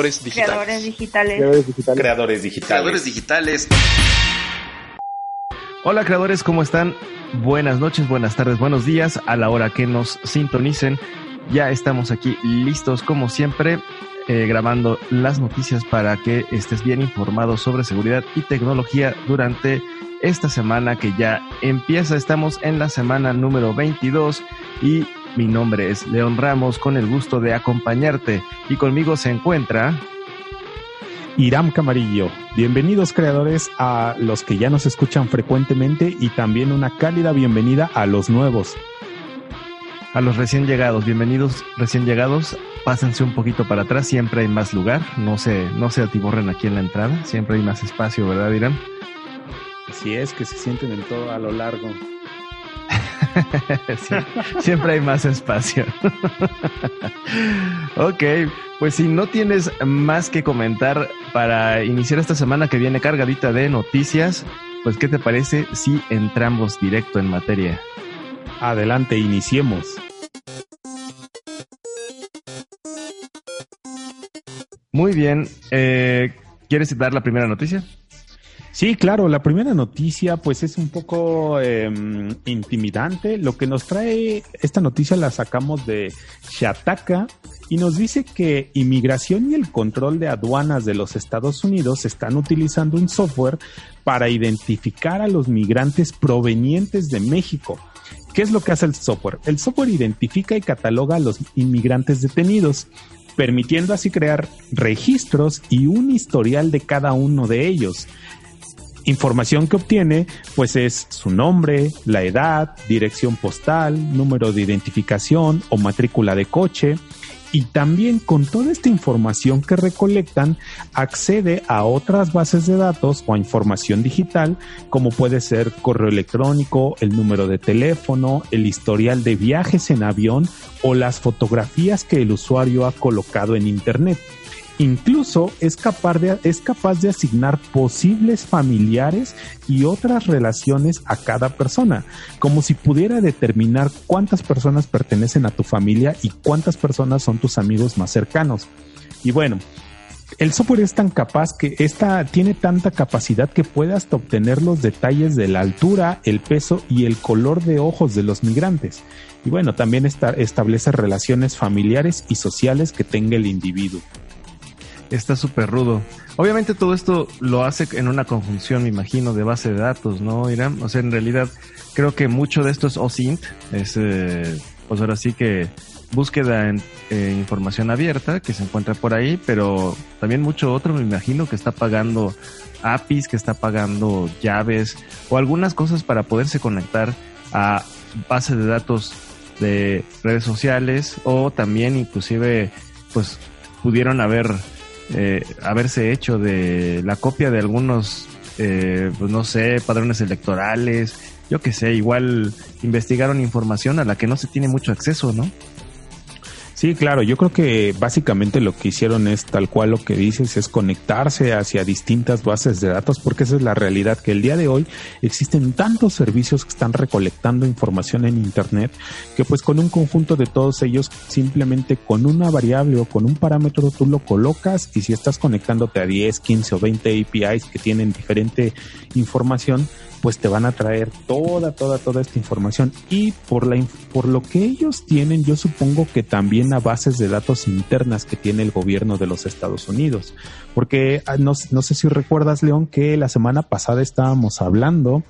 Creadores digitales. Creadores digitales. Creadores digitales. Creadores digitales. Creadores digitales. Hola creadores, ¿cómo están? Buenas noches, buenas tardes, buenos días a la hora que nos sintonicen. Ya estamos aquí listos como siempre eh, grabando las noticias para que estés bien informado sobre seguridad y tecnología durante esta semana que ya empieza. Estamos en la semana número 22 y mi nombre es León Ramos con el gusto de acompañarte y conmigo se encuentra Iram Camarillo. Bienvenidos creadores a los que ya nos escuchan frecuentemente y también una cálida bienvenida a los nuevos. A los recién llegados, bienvenidos recién llegados. Pásense un poquito para atrás, siempre hay más lugar. No se, no se atiborren aquí en la entrada, siempre hay más espacio, ¿verdad, Iram? Así es, que se sienten en todo a lo largo. Sí, siempre hay más espacio. ok, pues si no tienes más que comentar para iniciar esta semana que viene cargadita de noticias, pues ¿qué te parece si entramos directo en materia? Adelante, iniciemos. Muy bien, eh, ¿quieres dar la primera noticia? Sí, claro, la primera noticia pues es un poco eh, intimidante. Lo que nos trae esta noticia la sacamos de Shataka y nos dice que inmigración y el control de aduanas de los Estados Unidos están utilizando un software para identificar a los migrantes provenientes de México. ¿Qué es lo que hace el software? El software identifica y cataloga a los inmigrantes detenidos, permitiendo así crear registros y un historial de cada uno de ellos información que obtiene pues es su nombre, la edad, dirección postal, número de identificación o matrícula de coche. Y también con toda esta información que recolectan accede a otras bases de datos o a información digital como puede ser correo electrónico, el número de teléfono, el historial de viajes en avión o las fotografías que el usuario ha colocado en Internet. Incluso es capaz, de, asignar posibles familiares y otras relaciones a cada persona, como si pudiera determinar cuántas personas pertenecen a tu familia y cuántas personas son tus amigos más cercanos. Y bueno, el software es tan capaz que esta tiene tanta capacidad que puede hasta obtener los detalles de la altura, el peso y el color de ojos de los migrantes. Y bueno, también establece relaciones familiares y sociales que tenga el individuo está súper rudo. Obviamente todo esto lo hace en una conjunción, me imagino, de base de datos, ¿no, Irán? O sea, en realidad creo que mucho de esto es OSINT, es, eh, pues ahora sí que búsqueda en eh, información abierta que se encuentra por ahí, pero también mucho otro, me imagino, que está pagando APIs, que está pagando llaves o algunas cosas para poderse conectar a base de datos de redes sociales o también inclusive pues pudieron haber eh, haberse hecho de la copia de algunos, eh, pues no sé, padrones electorales, yo qué sé, igual investigaron información a la que no se tiene mucho acceso, ¿no? Sí, claro, yo creo que básicamente lo que hicieron es tal cual lo que dices, es conectarse hacia distintas bases de datos, porque esa es la realidad, que el día de hoy existen tantos servicios que están recolectando información en Internet, que pues con un conjunto de todos ellos, simplemente con una variable o con un parámetro tú lo colocas y si estás conectándote a 10, 15 o 20 APIs que tienen diferente información, pues te van a traer toda, toda, toda esta información. Y por, la, por lo que ellos tienen, yo supongo que también a bases de datos internas que tiene el gobierno de los Estados Unidos. Porque ah, no, no sé si recuerdas, León, que la semana pasada estábamos hablando,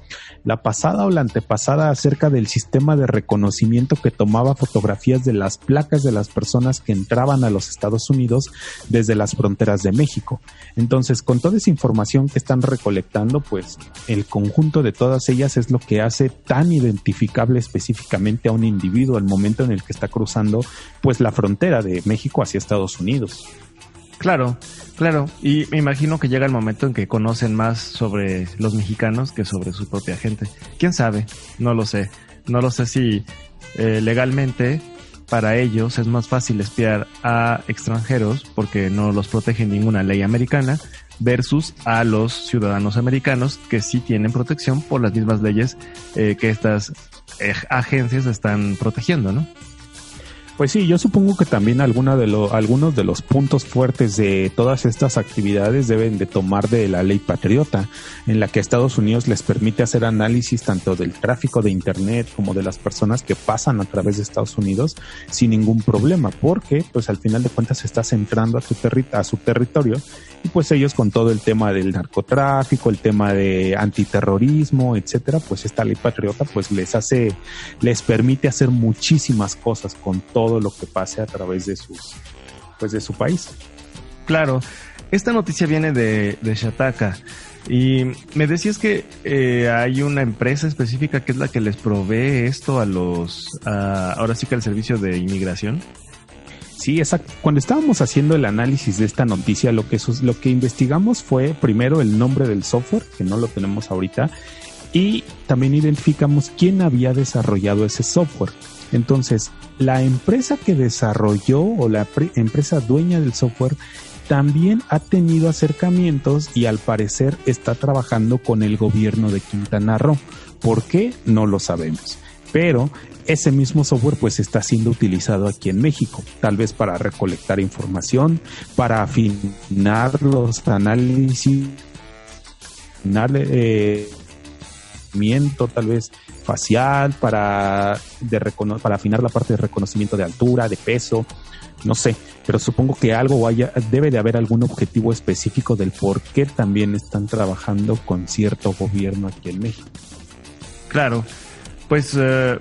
la pasada o la antepasada, acerca del sistema de reconocimiento que tomaba fotografías de las placas de las personas que entraban a los Estados Unidos desde las fronteras de México. Entonces, con toda esa información que están recolectando, pues el conjunto de todas ellas es lo que hace tan identificable específicamente a un individuo al momento en el que está cruzando pues la frontera de México hacia Estados Unidos. Claro, claro. Y me imagino que llega el momento en que conocen más sobre los mexicanos que sobre su propia gente. ¿Quién sabe? No lo sé. No lo sé si eh, legalmente para ellos es más fácil espiar a extranjeros porque no los protege ninguna ley americana versus a los ciudadanos americanos que sí tienen protección por las mismas leyes eh, que estas eh, agencias están protegiendo, ¿no? Pues sí, yo supongo que también alguna de algunos de los puntos fuertes de todas estas actividades deben de tomar de la ley patriota, en la que Estados Unidos les permite hacer análisis tanto del tráfico de Internet como de las personas que pasan a través de Estados Unidos sin ningún problema, porque pues al final de cuentas estás entrando a, tu a su territorio y pues ellos con todo el tema del narcotráfico, el tema de antiterrorismo, etcétera, pues esta ley patriota pues les hace, les permite hacer muchísimas cosas con todo lo que pase a través de sus, pues de su país. Claro, esta noticia viene de, de Shataka. Y me decías que eh, hay una empresa específica que es la que les provee esto a los, ahora sí que al servicio de inmigración. Sí, exacto. Cuando estábamos haciendo el análisis de esta noticia, lo que, lo que investigamos fue primero el nombre del software, que no lo tenemos ahorita, y también identificamos quién había desarrollado ese software. Entonces, la empresa que desarrolló o la empresa dueña del software también ha tenido acercamientos y al parecer está trabajando con el gobierno de Quintana Roo. ¿Por qué? No lo sabemos. Pero ese mismo software pues está siendo utilizado aquí en México, tal vez para recolectar información, para afinar los análisis, eh, tal vez facial, para, de para afinar la parte de reconocimiento de altura, de peso, no sé, pero supongo que algo haya, debe de haber algún objetivo específico del por qué también están trabajando con cierto gobierno aquí en México. Claro, pues eh,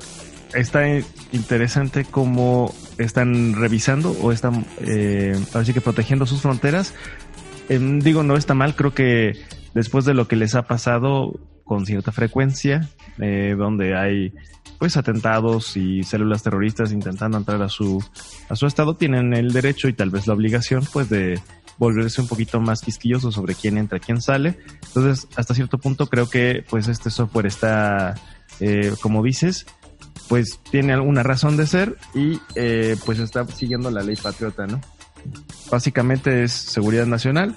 está interesante cómo están revisando o están eh, así que protegiendo sus fronteras. Em, digo, no está mal, creo que después de lo que les ha pasado, con cierta frecuencia, eh, donde hay pues atentados y células terroristas intentando entrar a su a su estado tienen el derecho y tal vez la obligación pues de volverse un poquito más quisquilloso sobre quién entra, quién sale. Entonces, hasta cierto punto creo que pues este software está, eh, como dices, pues tiene alguna razón de ser y eh, pues está siguiendo la ley patriota, ¿no? Básicamente es seguridad nacional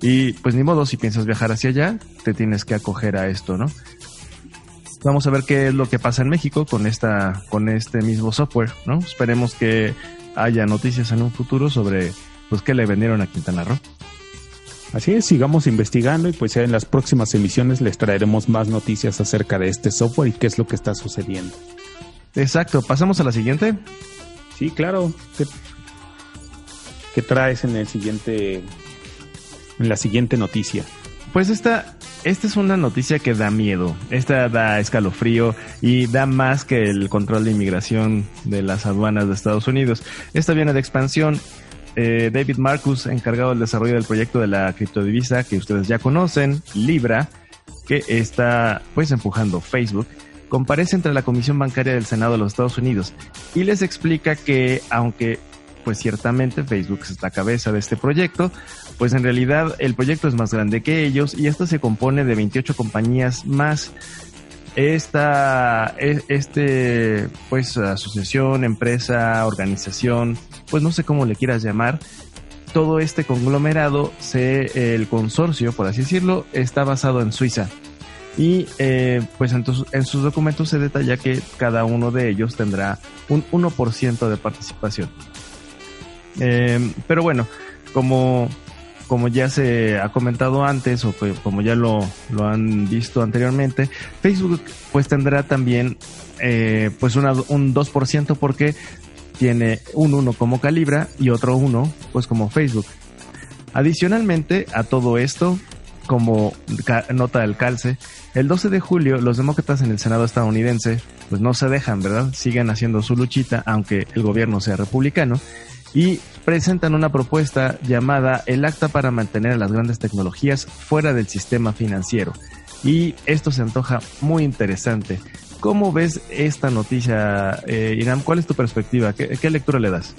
y pues ni modo, si piensas viajar hacia allá, te tienes que acoger a esto, ¿no? Vamos a ver qué es lo que pasa en México con esta, con este mismo software, ¿no? Esperemos que haya noticias en un futuro sobre pues qué le vendieron a Quintana Roo. Así es, sigamos investigando y pues en las próximas emisiones les traeremos más noticias acerca de este software y qué es lo que está sucediendo. Exacto, pasamos a la siguiente. Sí, claro. ¿Qué, qué traes en el siguiente la siguiente noticia? Pues esta, esta es una noticia que da miedo. Esta da escalofrío y da más que el control de inmigración de las aduanas de Estados Unidos. Esta viene de expansión. Eh, David Marcus, encargado del desarrollo del proyecto de la criptodivisa que ustedes ya conocen, Libra, que está pues empujando Facebook, comparece entre la Comisión Bancaria del Senado de los Estados Unidos y les explica que aunque pues ciertamente Facebook es la cabeza de este proyecto, pues en realidad el proyecto es más grande que ellos y esto se compone de 28 compañías más. Esta, e, este, pues asociación, empresa, organización, pues no sé cómo le quieras llamar, todo este conglomerado, se, el consorcio, por así decirlo, está basado en Suiza. Y eh, pues entonces, en sus documentos se detalla que cada uno de ellos tendrá un 1% de participación. Eh, pero bueno, como como ya se ha comentado antes o como ya lo, lo han visto anteriormente, Facebook pues tendrá también eh, pues una, un 2% porque tiene un 1 como Calibra y otro 1 pues como Facebook. Adicionalmente a todo esto, como nota del calce, el 12 de julio los demócratas en el Senado estadounidense pues no se dejan, ¿verdad? Siguen haciendo su luchita aunque el gobierno sea republicano y presentan una propuesta llamada el Acta para mantener las grandes tecnologías fuera del sistema financiero. Y esto se antoja muy interesante. ¿Cómo ves esta noticia, eh, Irán? ¿Cuál es tu perspectiva? ¿Qué, lectura le das?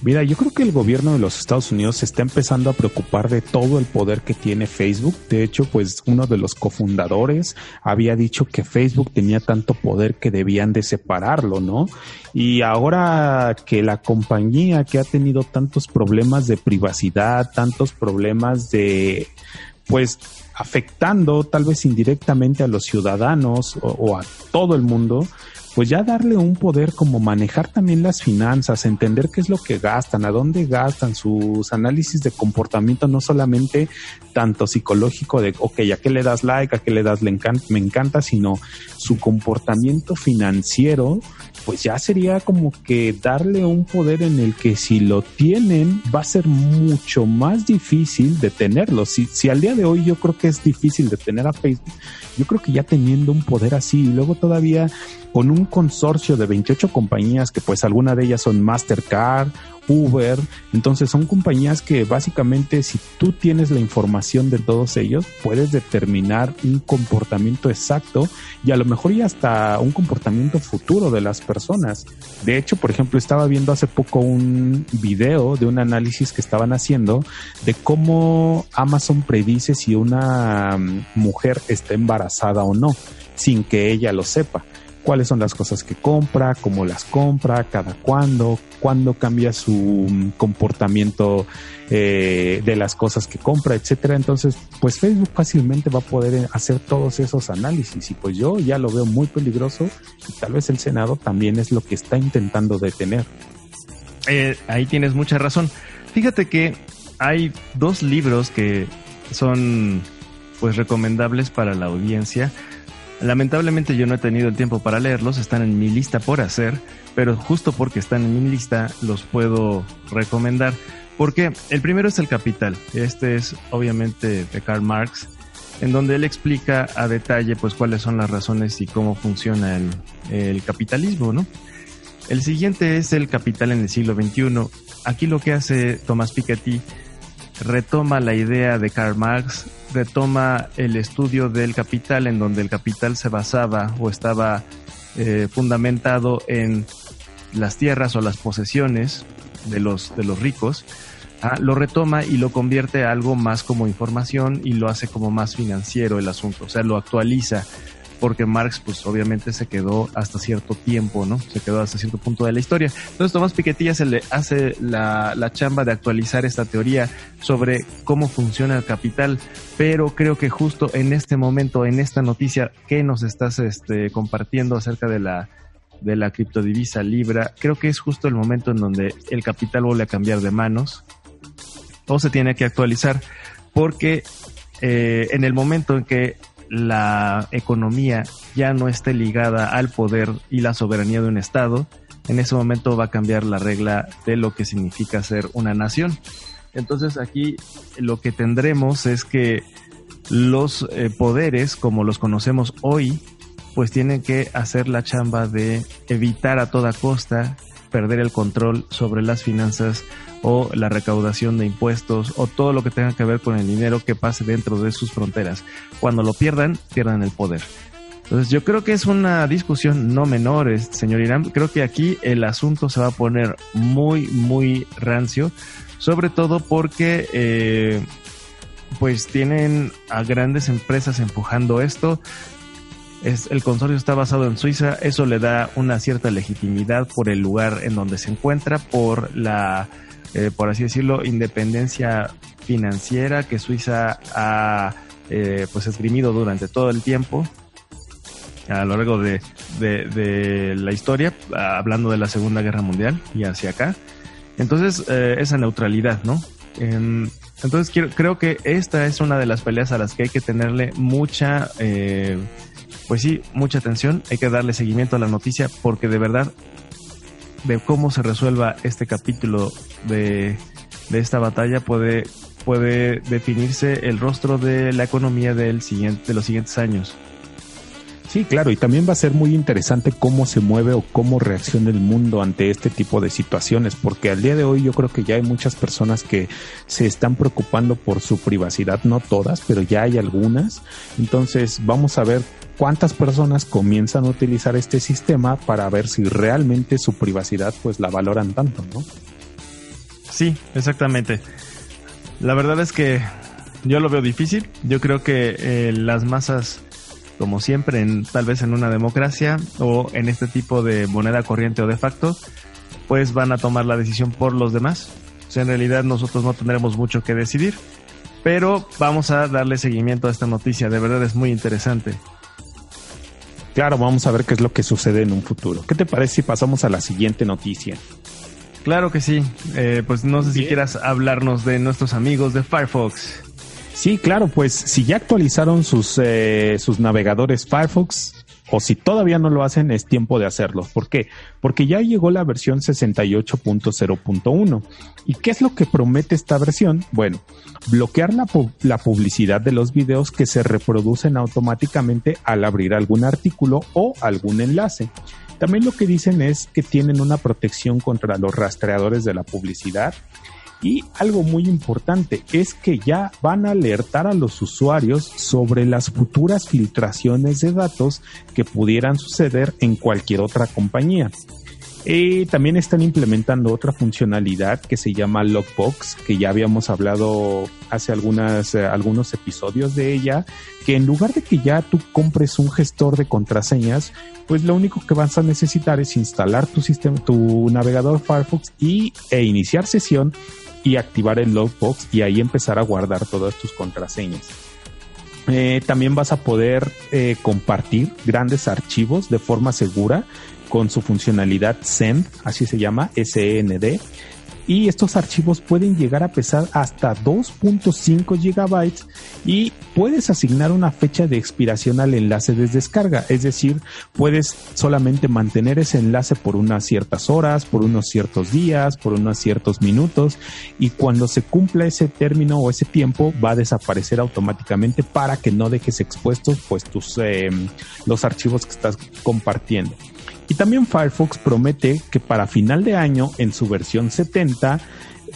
Mira, yo creo que el gobierno de los Estados Unidos se está empezando a preocupar de todo el poder que tiene Facebook. De hecho, pues uno de los cofundadores había dicho que Facebook tenía tanto poder que debían de separarlo, ¿no? Y ahora que la compañía que ha tenido tantos problemas de privacidad, tantos problemas de, pues, afectando tal vez indirectamente a los ciudadanos o, a todo el mundo, pues ya darle un poder como manejar también las finanzas, entender qué es lo que gastan, a dónde gastan, sus análisis de comportamiento, no solamente tanto psicológico de, ok, a qué le das like, a qué le das me encanta, sino su comportamiento financiero, pues ya sería como que darle un poder en el que si lo tienen va a ser mucho más difícil de tenerlo. Si, si al día de hoy yo creo que es difícil de tener a Facebook, yo creo que ya teniendo un poder así y luego todavía con un consorcio de 28 compañías que pues alguna de ellas son Mastercard, Uber, entonces son compañías que básicamente si tú tienes la información de todos ellos puedes determinar un comportamiento exacto y a lo mejor ya hasta un comportamiento futuro de las personas. De hecho, por ejemplo, estaba viendo hace poco un video de un análisis que estaban haciendo de cómo Amazon predice si una mm, mujer está embarazada o no sin que ella lo sepa cuáles son las cosas que compra, cómo las compra, cada cuándo, cuándo cambia su mm, comportamiento eh, de las cosas que compra, etcétera. Entonces, pues Facebook fácilmente va a poder eh, hacer todos esos análisis y pues yo ya lo veo muy peligroso y tal vez el Senado también es lo que está intentando detener. Eh, ahí tienes mucha razón. Fíjate que hay dos libros que son pues recomendables para la audiencia. Lamentablemente yo no he tenido el tiempo para leerlos, están en mi lista por hacer, pero justo porque están en mi lista los puedo recomendar. Porque el primero es El Capital, este es obviamente de Karl Marx, en donde él explica a detalle pues cuáles son las razones y cómo funciona el, capitalismo, ¿no? El siguiente es El Capital en el siglo XXI. Aquí lo que hace Thomas Piketty retoma la idea de Karl Marx, retoma el estudio del capital en donde el capital se basaba o estaba eh, fundamentado en las tierras o las posesiones de los, de los ricos, ah, lo retoma y lo convierte a algo más como información y lo hace como más financiero el asunto, o sea, lo actualiza porque Marx pues obviamente se quedó hasta cierto tiempo, ¿no? Se quedó hasta cierto punto de la historia. Entonces Tomás Piketty se le hace la, la chamba de actualizar esta teoría sobre cómo funciona el capital, pero creo que justo en este momento, en esta noticia que nos estás este, compartiendo acerca de la de la criptodivisa Libra, creo que es justo el momento en donde el capital vuelve a cambiar de manos o se tiene que actualizar porque eh, en el momento en que la economía ya no esté ligada al poder y la soberanía de un Estado, en ese momento va a cambiar la regla de lo que significa ser una nación. Entonces aquí lo que tendremos es que los eh, poderes, como los conocemos hoy, pues tienen que hacer la chamba de evitar a toda costa perder el control sobre las finanzas o la recaudación de impuestos o todo lo que tenga que ver con el dinero que pase dentro de sus fronteras. Cuando lo pierdan, pierdan el poder. Entonces yo creo que es una discusión no menor, señor Irán. Creo que aquí el asunto se va a poner muy, muy rancio, sobre todo porque eh, pues tienen a grandes empresas empujando esto. Es, el consorcio está basado en Suiza, eso le da una cierta legitimidad por el lugar en donde se encuentra, por la eh, por así decirlo, independencia financiera que Suiza ha eh, pues esgrimido durante todo el tiempo a lo largo de, de, la historia, hablando de la Segunda Guerra Mundial y hacia acá. Entonces, eh, esa neutralidad, ¿no? Em, Entonces quiero, creo que esta es una de las peleas a las que hay que tenerle mucha, eh, pues sí, mucha atención. Hay que darle seguimiento a la noticia porque de verdad, de cómo se resuelva este capítulo de, de esta batalla puede, puede definirse el rostro de la economía del siguiente, de los siguientes años. Sí, claro, y también va a ser muy interesante cómo se mueve o cómo reacciona el mundo ante este tipo de situaciones, porque al día de hoy yo creo que ya hay muchas personas que se están preocupando por su privacidad, no todas, pero ya hay algunas. Entonces vamos a ver cuántas personas comienzan a utilizar este sistema para ver si realmente su privacidad pues la valoran tanto, ¿no? Sí, exactamente. La verdad es que yo lo veo difícil. Yo creo que eh, las masas como siempre, en, tal vez en una democracia o en este tipo de moneda corriente o de facto, pues van a tomar la decisión por los demás. O sea, en realidad nosotros no tendremos mucho que decidir, pero vamos a darle seguimiento a esta noticia. De verdad es muy interesante. Claro, vamos a ver qué es lo que sucede en un futuro. ¿Qué te parece si pasamos a la siguiente noticia? Claro que sí. Eh, pues no sé si quieras hablarnos de nuestros amigos de Firefox. Sí, claro, pues si ya actualizaron sus, eh, sus navegadores Firefox o si todavía no lo hacen, es tiempo de hacerlo. ¿Por qué? Porque ya llegó la versión 68.0.1. ¿Y qué es lo que promete esta versión? Bueno, bloquear la, la publicidad de los videos que se reproducen automáticamente al abrir algún artículo o algún enlace. También lo que dicen es que tienen una protección contra los rastreadores de la publicidad y algo muy importante es que ya van a alertar a los usuarios sobre las futuras filtraciones de datos que pudieran suceder en cualquier otra compañía. Y también están implementando otra funcionalidad que se llama Logbox, que ya habíamos hablado hace algunas, eh, algunos episodios de ella, que en lugar de que ya tú compres un gestor de contraseñas, pues lo único que vas a necesitar es instalar tu sistema, tu navegador Firefox y, e iniciar sesión y activar el logbox y ahí empezar a guardar todas tus contraseñas. Eh, también vas a poder eh, compartir grandes archivos de forma segura con su funcionalidad Send, así se llama, SEND, y estos archivos pueden llegar a pesar hasta 2.5 gigabytes y puedes asignar una fecha de expiración al enlace de descarga, es decir, puedes solamente mantener ese enlace por unas ciertas horas, por unos ciertos días, por unos ciertos minutos y cuando se cumpla ese término o ese tiempo va a desaparecer automáticamente para que no dejes expuestos pues tus eh, los archivos que estás compartiendo. Y también Firefox promete que para final de año, en su versión 70,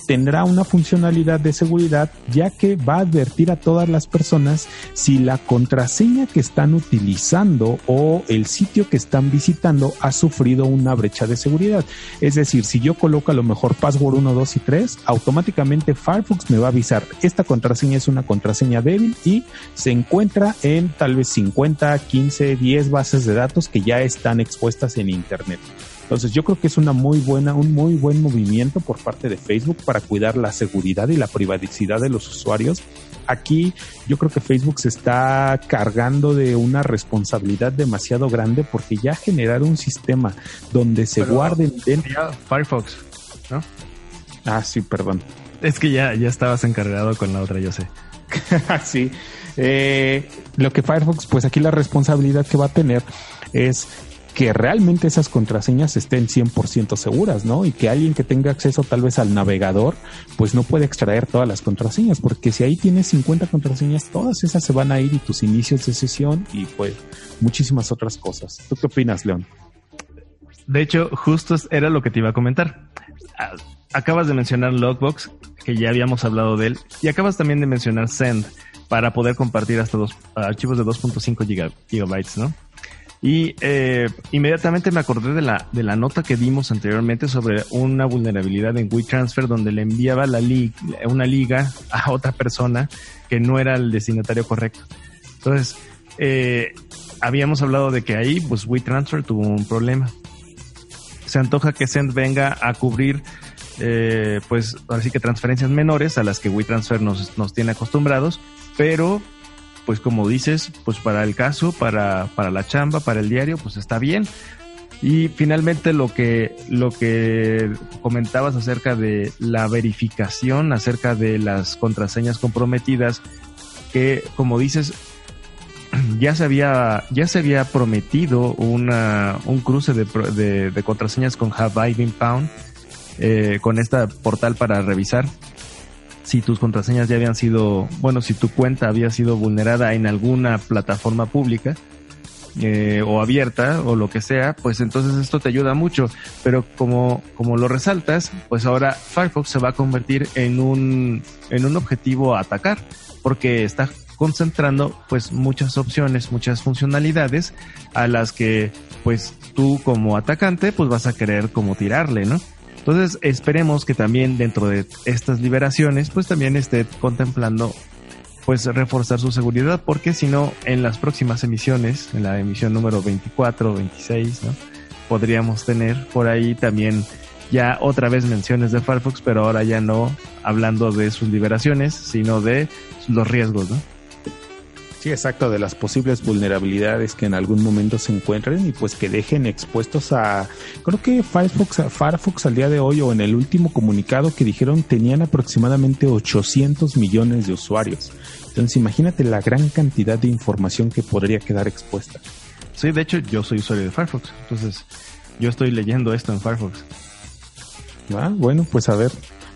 tendrá una funcionalidad de seguridad ya que va a advertir a todas las personas si la contraseña que están utilizando o el sitio que están visitando ha sufrido una brecha de seguridad. Es decir, si yo coloco a lo mejor password 1, 2 y 3, automáticamente Firefox me va a avisar, esta contraseña es una contraseña débil y se encuentra en tal vez 50, 15, 10 bases de datos que ya están expuestas en Internet. Entonces yo creo que es una muy buena, un muy buen movimiento por parte de Facebook para cuidar la seguridad y la privacidad de los usuarios. Aquí yo creo que Facebook se está cargando de una responsabilidad demasiado grande porque ya generar un sistema donde se guarden dentro... Firefox, ¿no? Ah, sí, perdón. Es que ya, ya estabas encargado con la otra, yo sé. sí. Eh, lo que Firefox, pues aquí la responsabilidad que va a tener es que realmente esas contraseñas estén 100% seguras, ¿no? Y que alguien que tenga acceso tal vez al navegador, pues no puede extraer todas las contraseñas, porque si ahí tienes 50 contraseñas, todas esas se van a ir y tus inicios de sesión y pues muchísimas otras cosas. ¿Tú qué opinas, León? De hecho, justo era lo que te iba a comentar. Ah, acabas de mencionar Logbox, que ya habíamos hablado de él, y acabas también de mencionar Send para poder compartir hasta dos archivos de 2.5 gigabytes, ¿no? Y eh, inmediatamente me acordé de la, de la nota que dimos anteriormente sobre una vulnerabilidad en WeTransfer donde le enviaba la una liga a otra persona que no era el destinatario correcto. Entonces, eh, habíamos hablado de que ahí, pues WeTransfer tuvo un problema. Se antoja que Send venga a cubrir, eh, pues, así que transferencias menores a las que WeTransfer nos, nos tiene acostumbrados, pero pues como dices, pues para el caso, para, para la chamba, para el diario, pues está bien. Y finalmente lo que, lo que comentabas acerca de la verificación, acerca de las contraseñas comprometidas, que como dices, ya se había, ya se había prometido una, un cruce de, de, contraseñas con Have I Been con esta portal para revisar si tus contraseñas ya habían sido, bueno, si tu cuenta había sido vulnerada en alguna plataforma pública eh, o abierta o lo que sea, pues entonces esto te ayuda mucho. Pero como, como lo resaltas, pues ahora Firefox se va a convertir en un, en un objetivo a atacar porque está concentrando pues muchas opciones, muchas funcionalidades a las que pues tú como atacante pues vas a querer como tirarle, ¿no? Entonces esperemos que también dentro de estas liberaciones pues también esté contemplando pues reforzar su seguridad porque si no en las próximas emisiones, en la emisión número 24, 26, ¿no? podríamos tener por ahí también ya otra vez menciones de Firefox, pero ahora ya no hablando de sus liberaciones, sino de los riesgos, ¿no? Sí, exacto, de las posibles vulnerabilidades que en algún momento se encuentren y pues que dejen expuestos a, creo que Firefox, Firefox al día de hoy o en el último comunicado que dijeron tenían aproximadamente 800 millones de usuarios. Entonces imagínate la gran cantidad de información que podría quedar expuesta. Sí, de hecho yo soy usuario de Firefox, entonces yo estoy leyendo esto en Firefox. Ah, bueno, pues a ver,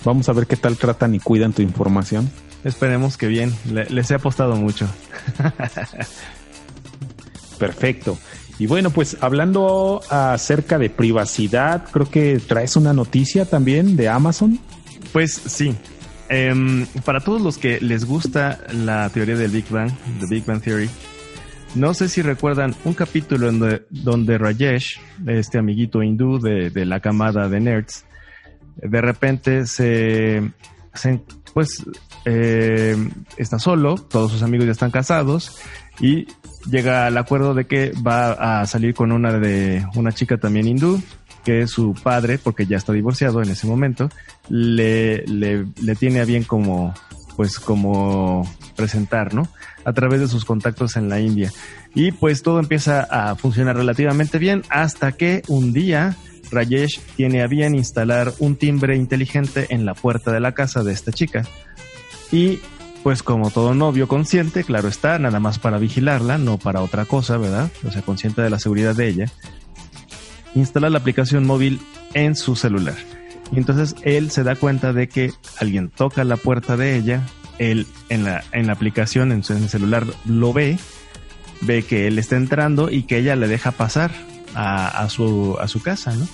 vamos a ver qué tal tratan y cuidan tu información. Esperemos que bien. les he apostado mucho. Perfecto. Y bueno, pues hablando acerca de privacidad, creo que traes una noticia también de Amazon. Pues sí. Em, para todos los que les gusta la teoría del Big Bang, The Big Bang Theory, no sé si recuerdan un capítulo donde, donde Rajesh, este amiguito hindú de, de la camada de nerds, de repente se, se pues eh, está solo, todos sus amigos ya están casados y llega al acuerdo de que va a salir con una de una chica también hindú que su padre, porque ya está divorciado en ese momento, le, le, le tiene a bien como, pues como presentar, ¿no? A través de sus contactos en la India. Y pues todo empieza a funcionar relativamente bien hasta que un día Rajesh tiene a bien instalar un timbre inteligente en la puerta de la casa de esta chica. Y pues como todo novio consciente, claro está, nada más para vigilarla, no para otra cosa, ¿verdad? O sea, consciente de la seguridad de ella, instala la aplicación móvil en su celular. Y entonces él se da cuenta de que alguien toca la puerta de ella, él en la, en la aplicación, en su celular, lo ve, ve que él está entrando y que ella le deja pasar a, su, a su casa, ¿no?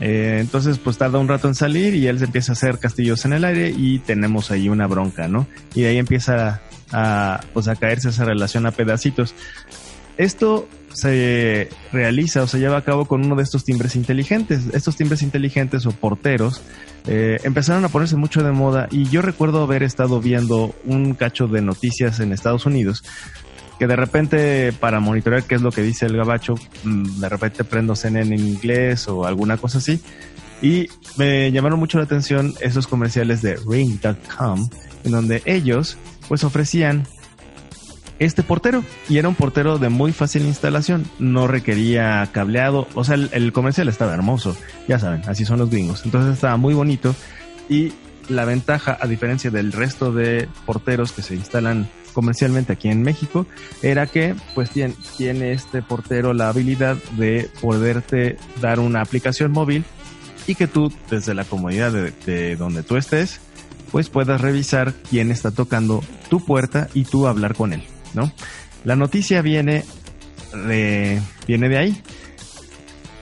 Eh, entonces, pues tarda un rato en salir y él se empieza a hacer castillos en el aire y tenemos ahí una bronca, ¿no? Y de ahí empieza a, pues a caerse esa relación a pedacitos. Esto se realiza o se lleva a cabo con uno de estos timbres inteligentes. Estos timbres inteligentes o porteros eh, empezaron a ponerse mucho de moda y yo recuerdo haber estado viendo un cacho de noticias en Estados Unidos que de repente para monitorear qué es lo que dice el gabacho, mm, de repente prendo CNN en inglés o alguna cosa así. Y me llamaron mucho la atención esos comerciales de Ring.com, en donde ellos pues ofrecían este portero y era un portero de muy fácil instalación, no requería cableado, o sea, el, el, comercial estaba hermoso, ya saben, así son los gringos, entonces estaba muy bonito y la ventaja, a diferencia del resto de porteros que se instalan comercialmente aquí en México, era que pues tiene, tiene este portero la habilidad de poderte dar una aplicación móvil y que tú desde la comodidad de, donde tú estés, pues puedas revisar quién está tocando tu puerta y tú hablar con él, ¿no? La noticia viene de, viene de ahí.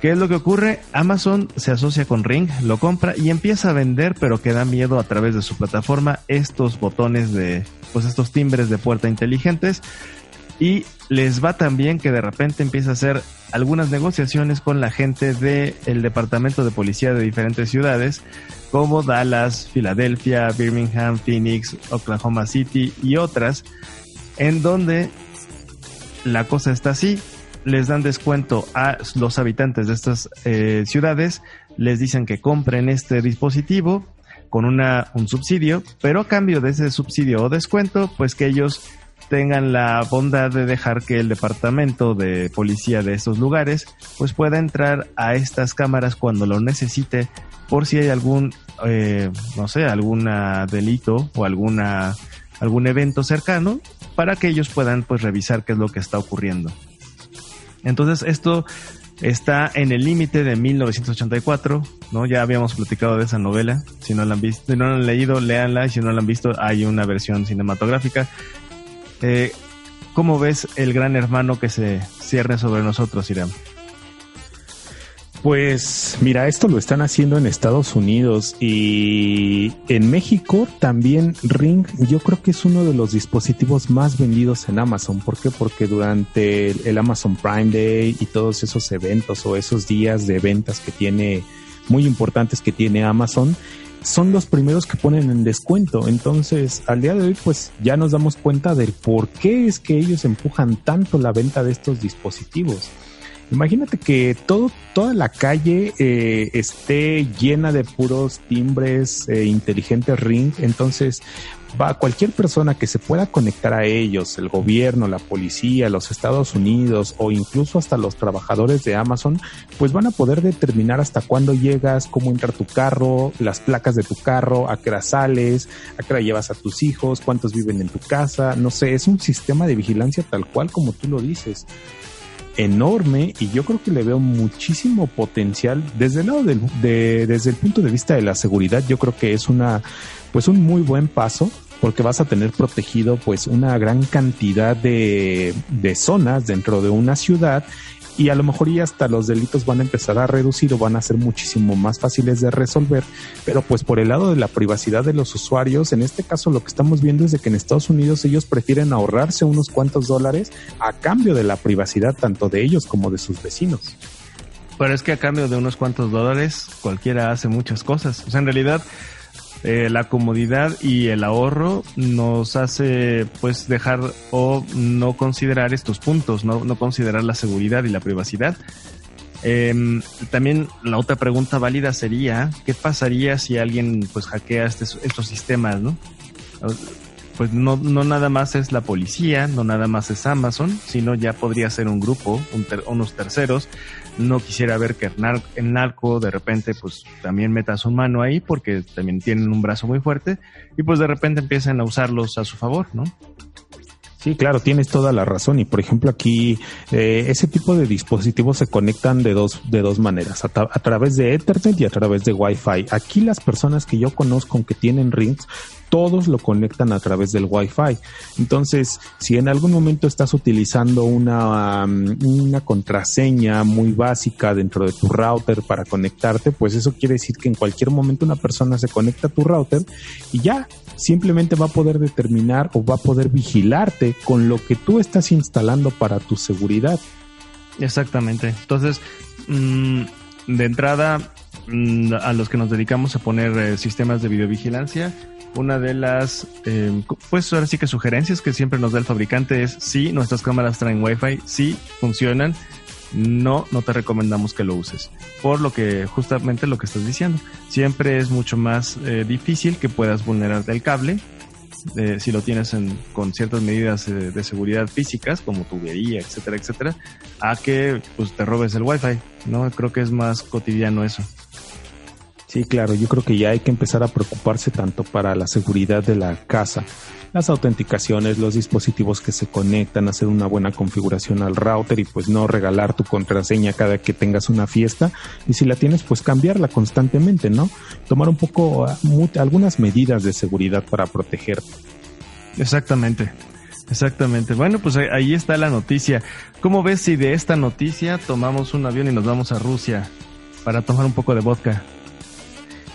¿Qué es lo que ocurre? Amazon se asocia con Ring, lo compra y empieza a vender, pero que da miedo a través de su plataforma, estos botones de, pues estos timbres de puerta inteligentes. Y les va también que de repente empieza a hacer algunas negociaciones con la gente del departamento de policía de diferentes ciudades, como Dallas, Filadelfia, Birmingham, Phoenix, Oklahoma City y otras, en donde la cosa está así, les dan descuento a los habitantes de estas eh, ciudades, les dicen que compren este dispositivo con una, un subsidio, pero a cambio de ese subsidio o descuento, pues que ellos tengan la bondad de dejar que el departamento de policía de estos lugares pues pueda entrar a estas cámaras cuando lo necesite por si hay algún eh, no sé algún delito o alguna algún evento cercano para que ellos puedan pues revisar qué es lo que está ocurriendo. Entonces esto está en el límite de 1984 no ya habíamos platicado de esa novela. Si no la han visto si no la han leído léanla. Y si no la han visto hay una versión cinematográfica. Eh, ¿Cómo ves el gran hermano que se cierne sobre nosotros, Irán? Pues mira, esto lo están haciendo en Estados Unidos y en México también Ring yo creo que es uno de los dispositivos más vendidos en Amazon. ¿Por qué? Porque durante el Amazon Prime Day y todos esos eventos o esos días de ventas que tiene muy importantes que tiene Amazon, son los primeros que ponen en descuento. Entonces, al día de hoy, pues ya nos damos cuenta del por qué es que ellos empujan tanto la venta de estos dispositivos. Imagínate que todo, toda la calle eh, esté llena de puros timbres eh, inteligentes ring. Entonces, va cualquier persona que se pueda conectar a ellos, el gobierno, la policía, los Estados Unidos o incluso hasta los trabajadores de Amazon, pues van a poder determinar hasta cuándo llegas, cómo entra tu carro, las placas de tu carro, a qué hora sales, a qué hora llevas a tus hijos, cuántos viven en tu casa, no sé, es un sistema de vigilancia tal cual como tú lo dices enorme y yo creo que le veo muchísimo potencial desde el lado del, de, desde el punto de vista de la seguridad yo creo que es una pues un muy buen paso porque vas a tener protegido pues una gran cantidad de, de zonas dentro de una ciudad y a lo mejor ya hasta los delitos van a empezar a reducir o van a ser muchísimo más fáciles de resolver, pero pues por el lado de la privacidad de los usuarios, en este caso lo que estamos viendo es de que en Estados Unidos ellos prefieren ahorrarse unos cuantos dólares a cambio de la privacidad tanto de ellos como de sus vecinos. Pero es que a cambio de unos cuantos dólares cualquiera hace muchas cosas. O sea, en realidad eh, la comodidad y el ahorro nos hace pues dejar o no considerar estos puntos, no, no considerar la seguridad y la privacidad. Em, también la otra pregunta válida sería, ¿qué pasaría si alguien pues hackea estos, estos sistemas, no? Pues no, no nada más es la policía, no nada más es Amazon, sino ya podría ser un grupo, unos terceros no quisiera ver que el narco de repente pues también meta su mano ahí porque también tienen un brazo muy fuerte y pues de repente empiezan a usarlos a su favor, ¿no? Sí, claro, tienes toda la razón. Y por ejemplo, aquí eh, ese tipo de dispositivos se conectan de dos, de dos maneras, a, a, través de Ethernet y a través de Wi-Fi. Aquí las personas que yo conozco que tienen rings todos lo conectan a través del Wi-Fi. Entonces, si en algún momento estás utilizando una, um, una contraseña muy básica dentro de tu router para conectarte, pues eso quiere decir que en cualquier momento una persona se conecta a tu router y ya simplemente va a poder determinar o va a poder vigilarte con lo que tú estás instalando para tu seguridad. Exactamente. Entonces, mmm, de entrada, mmm, a los que nos dedicamos a poner eh, sistemas de videovigilancia, una de las, eh, pues ahora sí que sugerencias que siempre nos da el fabricante es si nuestras cámaras traen Wi-Fi, si funcionan, no, no te recomendamos que lo uses. Por lo que, justamente lo que estás diciendo, siempre es mucho más eh, difícil que puedas vulnerarte el cable. Eh, si lo tienes en, con ciertas medidas de seguridad físicas, como tubería, etcétera, etcétera, a que pues te robes el Wi-Fi, ¿no? Creo que es más cotidiano eso. Sí, claro, yo creo que ya hay que empezar a preocuparse tanto para la seguridad de la casa, las autenticaciones, los dispositivos que se conectan, hacer una buena configuración al router y pues no regalar tu contraseña cada que tengas una fiesta y si la tienes pues cambiarla constantemente, ¿no? Tomar un poco ah, algunas medidas de seguridad para protegerte. Exactamente. Exactamente. Bueno, pues ahí está la noticia. ¿Cómo ves si de esta noticia tomamos un avión y nos vamos a Rusia para tomar un poco de vodka?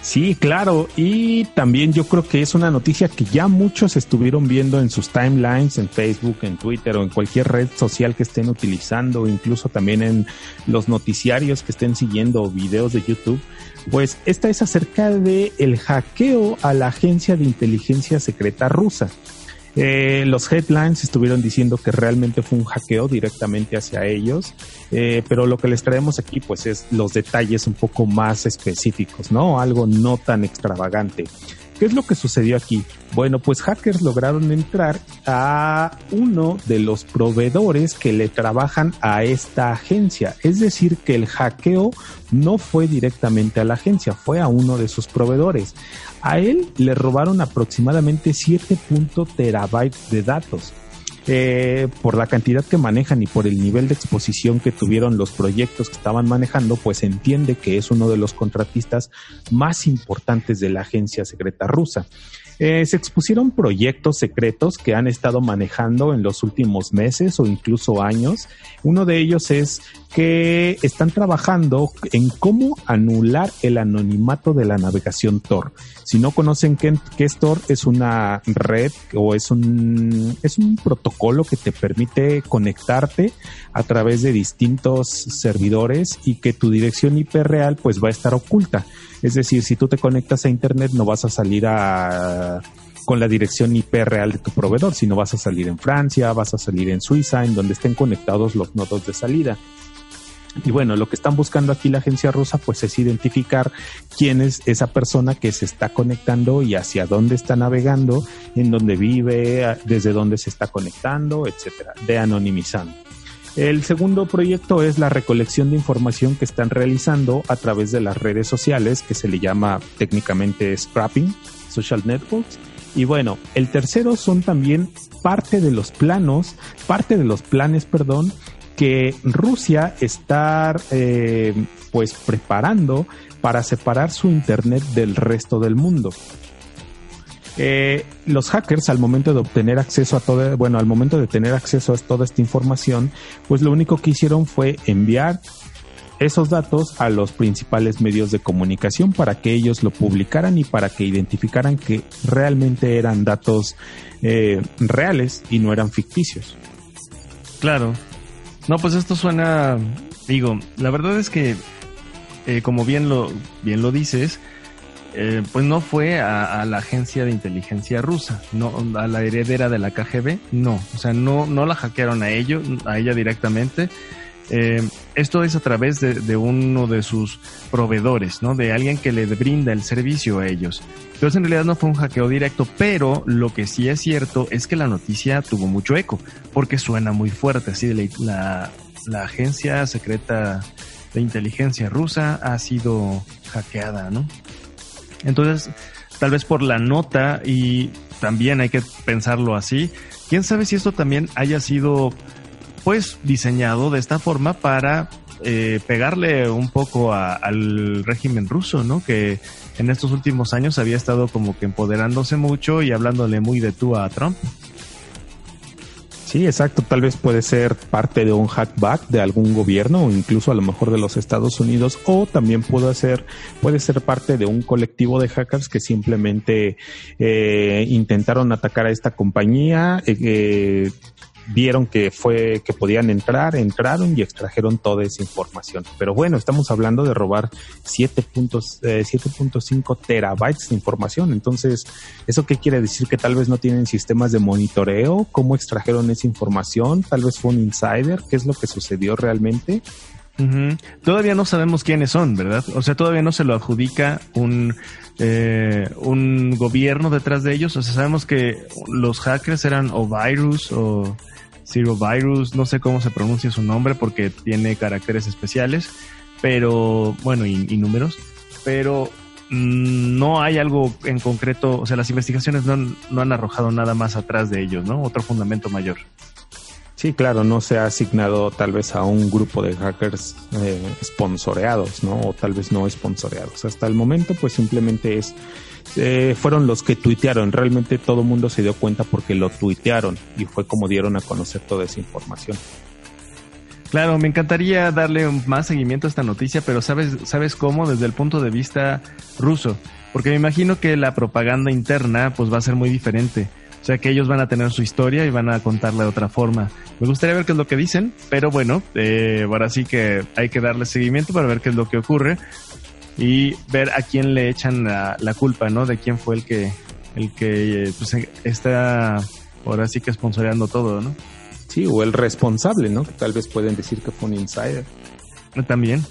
Sí, claro. Y también yo creo que es una noticia que ya muchos estuvieron viendo en sus timelines, en Facebook, en Twitter o en cualquier red social que estén utilizando, incluso también en los noticiarios que estén siguiendo videos de YouTube. Pues esta es acerca de el hackeo a la agencia de inteligencia secreta rusa. Eh, los headlines estuvieron diciendo que realmente fue un hackeo directamente hacia ellos, eh, pero lo que les traemos aquí pues es los detalles un poco más específicos, ¿no? Algo no tan extravagante. ¿Qué ¿Qué es lo que sucedió aquí? Bueno, pues hackers lograron entrar a uno de los proveedores que le trabajan a esta agencia. Es decir, que el hackeo no fue directamente a la agencia, fue a uno de sus proveedores. A él le robaron aproximadamente 7. terabytes de datos. Eh, por la cantidad que manejan y por el nivel de exposición que tuvieron los proyectos que estaban manejando, pues entiende que es uno de los contratistas más importantes de la agencia secreta rusa. Eh, se expusieron proyectos secretos que han estado manejando en los últimos meses o incluso años. Uno de ellos es que están trabajando en cómo anular el anonimato de la navegación Tor. Si no conocen qué, es Tor, es una red o es un, es un protocolo que te permite conectarte a través de distintos servidores y que tu dirección IP real pues va a estar oculta. Es decir, si tú te conectas a Internet no vas a salir con la dirección IP real de tu proveedor, sino vas a salir en Francia, vas a salir en Suiza, en donde estén conectados los nodos de salida. Y bueno, lo que están buscando aquí la agencia rusa pues es identificar quién es esa persona que se está conectando y hacia dónde está navegando, en dónde vive, desde dónde se está conectando, etcétera, de anonimizando. El segundo proyecto es la recolección de información que están realizando a través de las redes sociales, que se le llama técnicamente scrapping, social networks. Y bueno, el tercero son también parte de los planos, parte de los planes, perdón, que Rusia está eh, pues preparando para separar su internet del resto del mundo. Eh, los hackers al momento de obtener acceso a todo, bueno, al momento de tener acceso a toda esta información, pues lo único que hicieron fue enviar esos datos a los principales medios de comunicación para que ellos lo publicaran y para que identificaran que realmente eran datos eh, reales y no eran ficticios. Claro. No, pues esto suena, digo, la verdad es que, eh, como bien lo, bien lo dices, eh, pues no fue a, la agencia de inteligencia rusa, no a la heredera de la KGB, no, o sea, no, no la hackearon a ellos, a ella directamente. Eh, esto es a través de, uno de sus proveedores, ¿no? De alguien que le brinda el servicio a ellos. Entonces en realidad no fue un hackeo directo, pero lo que sí es cierto es que la noticia tuvo mucho eco, porque suena muy fuerte, así de la, la agencia secreta de inteligencia rusa ha sido hackeada, ¿no? Entonces, tal vez por la nota y también hay que pensarlo así, quién sabe si esto también haya sido pues diseñado de esta forma para eh, pegarle un poco al régimen ruso, ¿no? Que en estos últimos años había estado como que empoderándose mucho y hablándole muy de tú a Trump. Sí, exacto. Tal vez puede ser parte de un hackback de algún gobierno o incluso a lo mejor de los Estados Unidos o también puede ser, puede ser parte de un colectivo de hackers que simplemente eh, intentaron atacar a esta compañía, eh, vieron que fue que podían entrar, entraron y extrajeron toda esa información. Pero bueno, estamos hablando de robar 7.5 eh, terabytes de información. Entonces, ¿eso qué quiere decir? Que tal vez no tienen sistemas de monitoreo, cómo extrajeron esa información, tal vez fue un insider, qué es lo que sucedió realmente. Todavía no sabemos quiénes son, ¿verdad? O sea, todavía no se lo adjudica un, eh, un gobierno detrás de ellos. O sea, sabemos que los hackers eran o virus o Zero Virus, no sé cómo se pronuncia su nombre porque tiene caracteres especiales, pero bueno, y, números, pero mm, no hay algo en concreto, o sea, las investigaciones no, no han arrojado nada más atrás de ellos, ¿no? Otro fundamento mayor. Sí, claro, no se ha asignado tal vez a un grupo de hackers eh, sponsoreados, ¿no? O tal vez no sponsoreados. Hasta el momento, pues simplemente es, eh, fueron los que tuitearon. Realmente todo el mundo se dio cuenta porque lo tuitearon y fue como dieron a conocer toda esa información. Claro, me encantaría darle más seguimiento a esta noticia, pero sabes, sabes cómo desde el punto de vista ruso, porque me imagino que la propaganda interna pues va a ser muy diferente o sea que ellos van a tener su historia y van a contarla de otra forma. Me gustaría ver qué es lo que dicen, pero bueno, eh, ahora sí que hay que darle seguimiento para ver qué es lo que ocurre y ver a quién le echan la, culpa, ¿no? De quién fue el que, el que pues, está ahora sí que sponsoreando todo, ¿no? Sí, o el responsable, ¿no? Que tal vez pueden decir que fue un insider. También.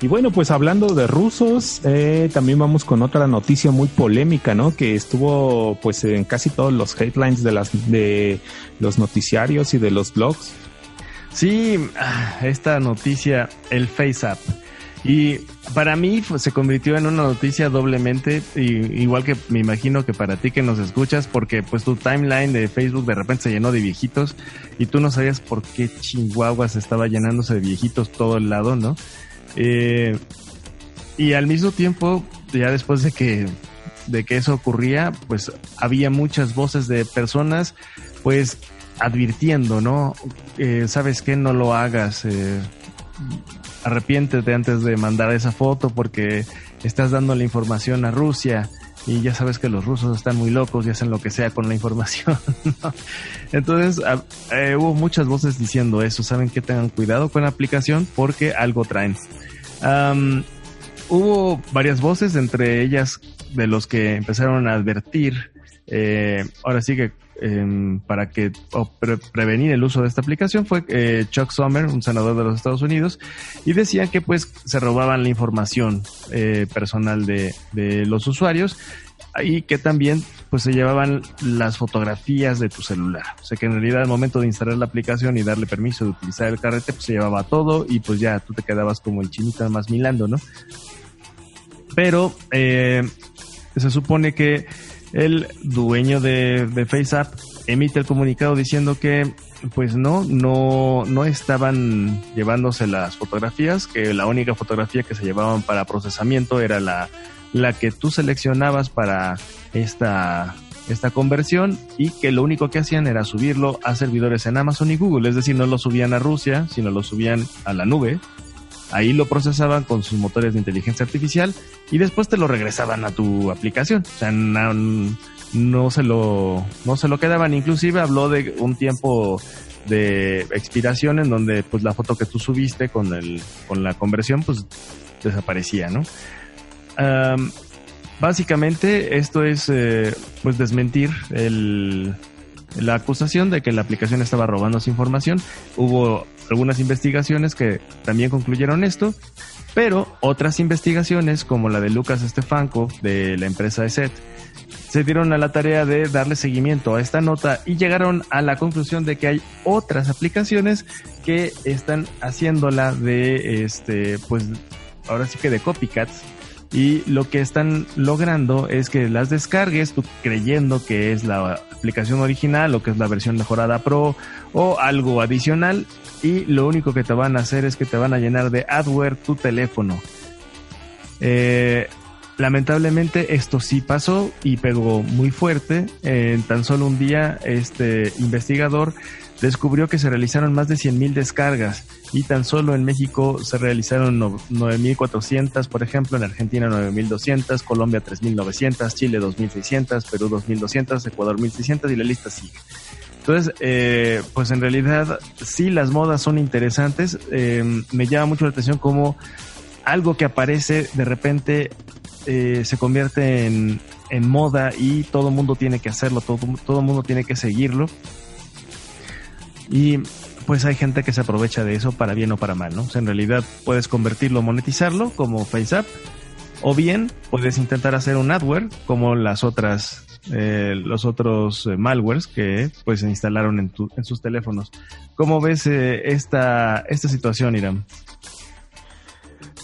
Y bueno, pues hablando de rusos, eh, también vamos con otra noticia muy polémica, ¿no? Que estuvo pues en casi todos los headlines de las de los noticiarios y de los blogs. Sí, ah, esta noticia, el FaceApp. Y para mí se convirtió en una noticia doblemente, igual que me imagino que para ti que nos escuchas, porque pues tu timeline de Facebook de repente se llenó de viejitos y tú no sabías por qué Chihuahuas estaba llenándose de viejitos todo el lado, ¿no? Eh, y al mismo tiempo, ya después de que, de que eso ocurría, pues había muchas voces de personas, pues advirtiendo, ¿no? Eh, ¿Sabes qué? No lo hagas. Eh, arrepiéntete antes de mandar esa foto porque estás dando la información a Rusia y ya sabes que los rusos están muy locos y hacen lo que sea con la información. Entonces eh, hubo muchas voces diciendo eso. Saben que tengan cuidado con la aplicación porque algo traen. hubo varias voces, entre ellas de los que empezaron a advertir. Eh, ahora sí que Em, para que prevenir el uso de esta aplicación fue eh, Chuck Sommer, un senador de los Estados Unidos, y decían que pues se robaban la información eh, personal de, los usuarios y que también pues se llevaban las fotografías de tu celular. O sea que en realidad al momento de instalar la aplicación y darle permiso de utilizar el carrete, pues se llevaba todo y pues ya tú te quedabas como el chinito más milando, ¿no? Pero eh, se supone que el dueño de, de FaceApp emite el comunicado diciendo que pues no, no, no estaban llevándose las fotografías, que la única fotografía que se llevaban para procesamiento era la, la que tú seleccionabas para esta, esta conversión y que lo único que hacían era subirlo a servidores en Amazon y Google, es decir, no lo subían a Rusia, sino lo subían a la nube Ahí lo procesaban con sus motores de inteligencia artificial y después te lo regresaban a tu aplicación. O sea, no, se lo no se lo quedaban. Inclusive habló de un tiempo de expiración en donde pues la foto que tú subiste con el con la conversión pues desaparecía, ¿no? básicamente esto es eh, pues desmentir el, la acusación de que la aplicación estaba robando su información. Hubo algunas investigaciones que también concluyeron esto, pero otras investigaciones, como la de Lucas Estefanco de la empresa ESET, se dieron a la tarea de darle seguimiento a esta nota y llegaron a la conclusión de que hay otras aplicaciones que están haciéndola de este, pues ahora sí que de copycats y lo que están logrando es que las descargues creyendo que es la aplicación original o que es la versión mejorada Pro o algo adicional y lo único que te van a hacer es que te van a llenar de adware tu teléfono. Eh, lamentablemente esto sí pasó y pegó muy fuerte. En tan solo un día este investigador descubrió que se realizaron más de 100.000 descargas y tan solo en México se realizaron 9.400, por ejemplo, en Argentina 9.200, Colombia 3.900, Chile 2.600, Perú 2.200, Ecuador 1.600 y la lista sigue. Entonces, eh, pues en realidad sí las modas son interesantes. Eh, me llama mucho la atención cómo algo que aparece de repente eh, se convierte en, en moda y todo mundo tiene que hacerlo, todo, todo mundo tiene que seguirlo. Y pues hay gente que se aprovecha de eso para bien o para mal, ¿no? O sea, en realidad puedes convertirlo, monetizarlo como FaceApp, o bien puedes intentar hacer un adware como las otras, eh, los otros eh, malwares que pues se instalaron en, tu, en sus teléfonos. ¿Cómo ves eh, esta, esta situación, Iram?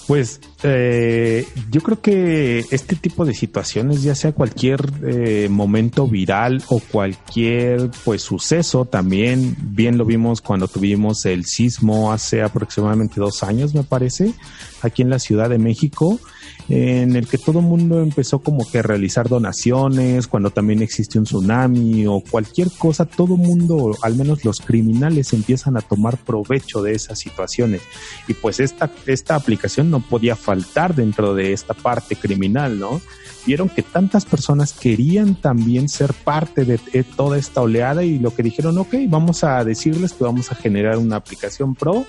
Pues eh, yo creo que este tipo de situaciones, ya sea cualquier eh, momento viral o cualquier pues suceso, también bien lo vimos cuando tuvimos el sismo hace aproximadamente dos años, me parece, aquí en la Ciudad de México en el que todo el mundo empezó como que a realizar donaciones, cuando también existe un tsunami o cualquier cosa, todo el mundo, al menos los criminales, empiezan a tomar provecho de esas situaciones. Y pues esta, esta aplicación no podía faltar dentro de esta parte criminal, ¿no? Vieron que tantas personas querían también ser parte de toda esta oleada y lo que dijeron, ok, vamos a decirles que vamos a generar una aplicación pro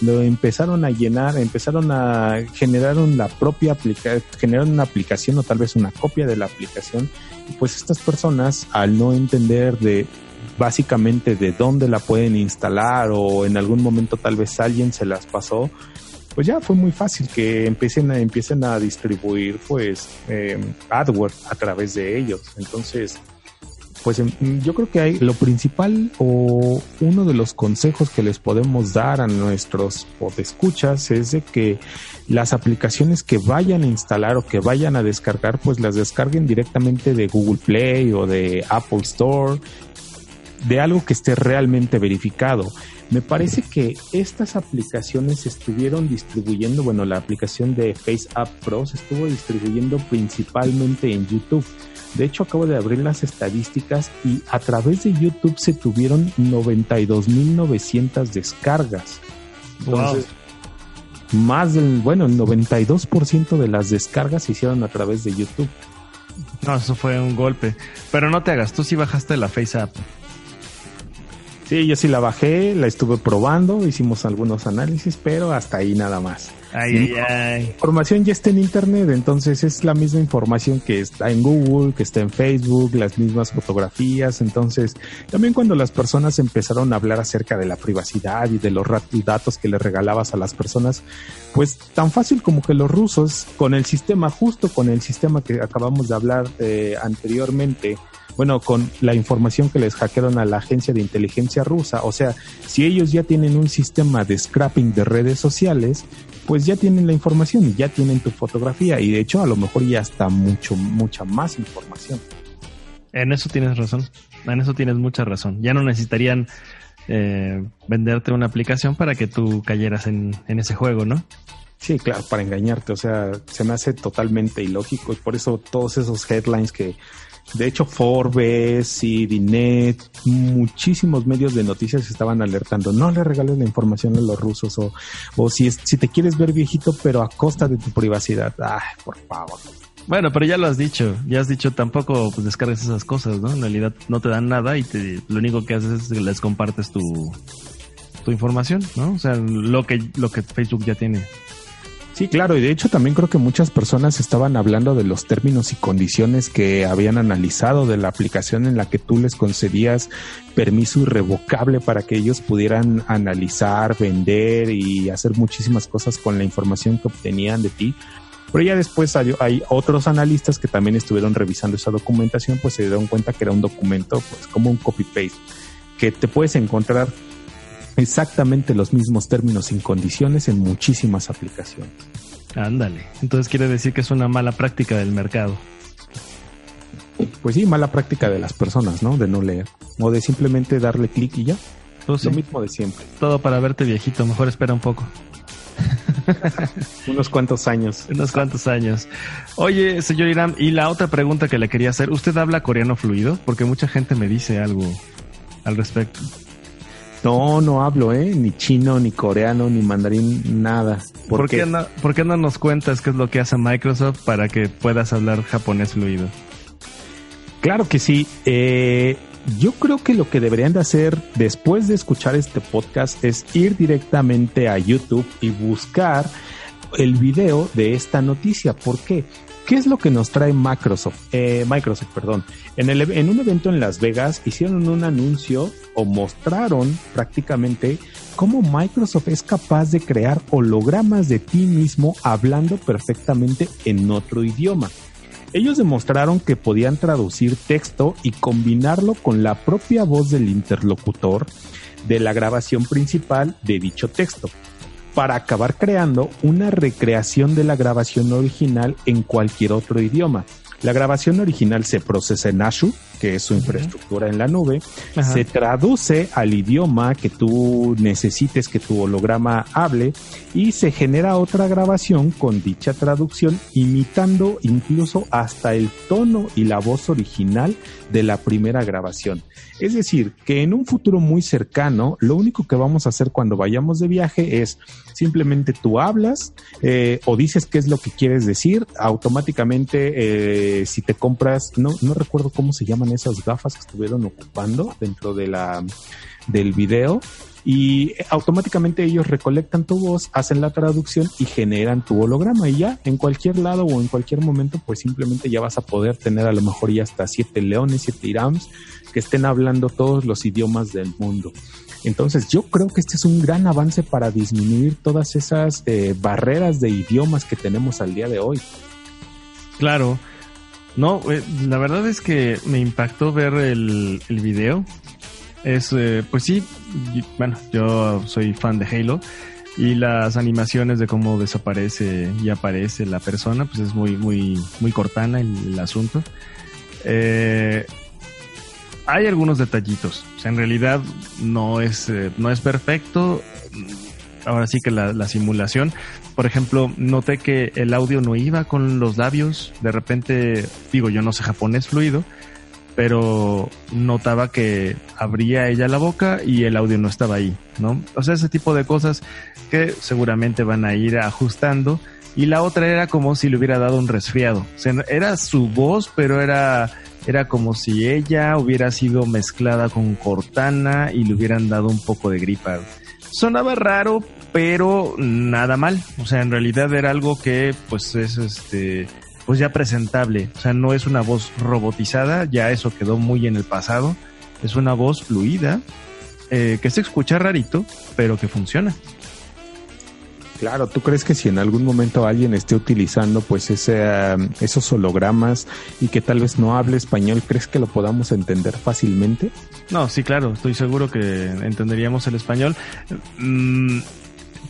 lo empezaron a llenar, empezaron a generar la propia aplicación, generaron una aplicación o tal vez una copia de la aplicación. Y pues estas personas, al no entender de básicamente de dónde la pueden instalar o en algún momento tal vez alguien se las pasó, pues ya fue muy fácil que empiecen a, empiecen a distribuir pues eh, AdWords a través de ellos. Entonces, pues em, yo creo que hay lo principal o uno de los consejos que les podemos dar a nuestros podescuchas es de que las aplicaciones que vayan a instalar o que vayan a descargar, pues las descarguen directamente de Google Play o de Apple Store, de algo que esté realmente verificado. Me parece que estas aplicaciones estuvieron distribuyendo, bueno, la aplicación de FaceApp Pro se estuvo distribuyendo principalmente en YouTube. De hecho, acabo de abrir las estadísticas y a través de YouTube se tuvieron 92.900 descargas. Entonces, más del, bueno, el 92% de las descargas se hicieron a través de YouTube. No, eso fue un golpe. Pero no te hagas, tú sí bajaste la FaceApp. Sí, yo sí la bajé, la estuve probando, hicimos algunos análisis, pero hasta ahí nada más. Ay, ay, ay. La información ya está en internet, entonces es la misma información que está en Google, que está en Facebook, las mismas fotografías. Entonces, también cuando las personas empezaron a hablar acerca de la privacidad y de los datos que le regalabas a las personas, pues tan fácil como que los rusos, con el sistema, justo con el sistema que acabamos de hablar eh, anteriormente, bueno, con la información que les hackearon a la agencia de inteligencia rusa. O sea, si ellos ya tienen un sistema de scrapping de redes sociales, pues ya tienen la información y ya tienen tu fotografía y de hecho a lo mejor ya está mucho, mucha más información. En eso tienes razón, en eso tienes mucha razón. Ya no necesitarían eh, venderte una aplicación para que tú cayeras en, en ese juego, ¿no? Sí, claro, para engañarte. O sea, se me hace totalmente ilógico y por eso todos esos headlines que de hecho, Forbes, y Dinet, muchísimos medios de noticias estaban alertando, no le regales la información a los rusos o, o si, si te quieres ver viejito pero a costa de tu privacidad. Ay, por favor. Bueno, pero ya lo has dicho, ya has dicho tampoco pues descargues esas cosas, ¿no? En realidad no te dan nada y te, lo único que haces es que les compartes tu, tu información, ¿no? O sea, lo que, lo que Facebook ya tiene. Sí, claro, y de hecho también creo que muchas personas estaban hablando de los términos y condiciones que habían analizado de la aplicación en la que tú les concedías permiso irrevocable para que ellos pudieran analizar, vender y hacer muchísimas cosas con la información que obtenían de ti. Pero ya después hay, hay otros analistas que también estuvieron revisando esa documentación, pues se dieron cuenta que era un documento pues como un copy-paste, que te puedes encontrar exactamente los mismos términos y condiciones en muchísimas aplicaciones. Ándale. Entonces quiere decir que es una mala práctica del mercado. Pues sí, mala práctica de las personas, ¿no? De no leer. O de simplemente darle clic y ya. Pues Lo mismo de siempre. Todo para verte viejito. Mejor espera un poco. Unos cuantos años. Unos cuantos años. Oye, señor Irán, y la otra pregunta que le quería hacer, ¿usted habla coreano fluido? Porque mucha gente me dice algo al respecto. No, no hablo, ¿eh? Ni chino, ni coreano, ni mandarín, nada. ¿Por, qué no, ¿Por qué no nos cuentas qué es lo que hace Microsoft para que puedas hablar japonés fluido? Claro que sí. Eh, yo creo que lo que deberían de hacer después de escuchar este podcast es ir directamente a YouTube y buscar el video de esta noticia. ¿Por qué? ¿Qué es lo que nos trae Microsoft? Eh, Microsoft, perdón. En, en un evento en Las Vegas hicieron un anuncio o mostraron prácticamente cómo Microsoft es capaz de crear hologramas de ti mismo hablando perfectamente en otro idioma. Ellos demostraron que podían traducir texto y combinarlo con la propia voz del interlocutor de la grabación principal de dicho texto, para acabar creando una recreación de la grabación original en cualquier otro idioma. La grabación original se procesa en Azure, que es su infraestructura en la nube, Ajá. se traduce al idioma que tú necesites que tu holograma hable y se genera otra grabación con dicha traducción imitando incluso hasta el tono y la voz original de la primera grabación. Es decir, que en un futuro muy cercano, lo único que vamos a hacer cuando vayamos de viaje es simplemente tú hablas eh, o dices qué es lo que quieres decir, automáticamente eh, si te compras, no, no recuerdo cómo se llaman esas gafas que estuvieron ocupando dentro de la del video y automáticamente ellos recolectan tu voz, hacen la traducción y generan tu holograma y ya en cualquier lado o en cualquier momento pues simplemente ya vas a poder tener a lo mejor ya hasta siete leones, siete irams que estén hablando todos los idiomas del mundo. Entonces yo creo que este es un gran avance para disminuir todas esas eh, barreras de idiomas que tenemos al día de hoy. Claro. No, eh, la verdad es que me impactó ver el, el video. Es, eh, pues sí, bueno, yo soy fan de Halo y las animaciones de cómo desaparece y aparece la persona, pues es muy, muy, muy cortana el, asunto. Eh, hay algunos detallitos. O sea, en realidad no es, eh, no es perfecto. Ahora sí que la, la, simulación. Por ejemplo, noté que el audio no iba con los labios. De repente, digo, yo no sé japonés fluido, pero notaba que abría ella la boca y el audio no estaba ahí, ¿no? O sea, ese tipo de cosas que seguramente van a ir ajustando. Y la otra era como si le hubiera dado un resfriado. Era su voz, pero era, era como si ella hubiera sido mezclada con Cortana y le hubieran dado un poco de gripa. Sonaba raro, pero nada mal. O sea, en realidad era algo que, pues, es este, pues ya presentable. O sea, no es una voz robotizada, ya eso quedó muy en el pasado. Es una voz fluida, eh, que se escucha rarito, pero que funciona. Claro, ¿tú crees que si en algún momento alguien esté utilizando pues ese, um, esos hologramas y que tal vez no hable español, crees que lo podamos entender fácilmente? No, sí, claro, estoy seguro que entenderíamos el español. Mm,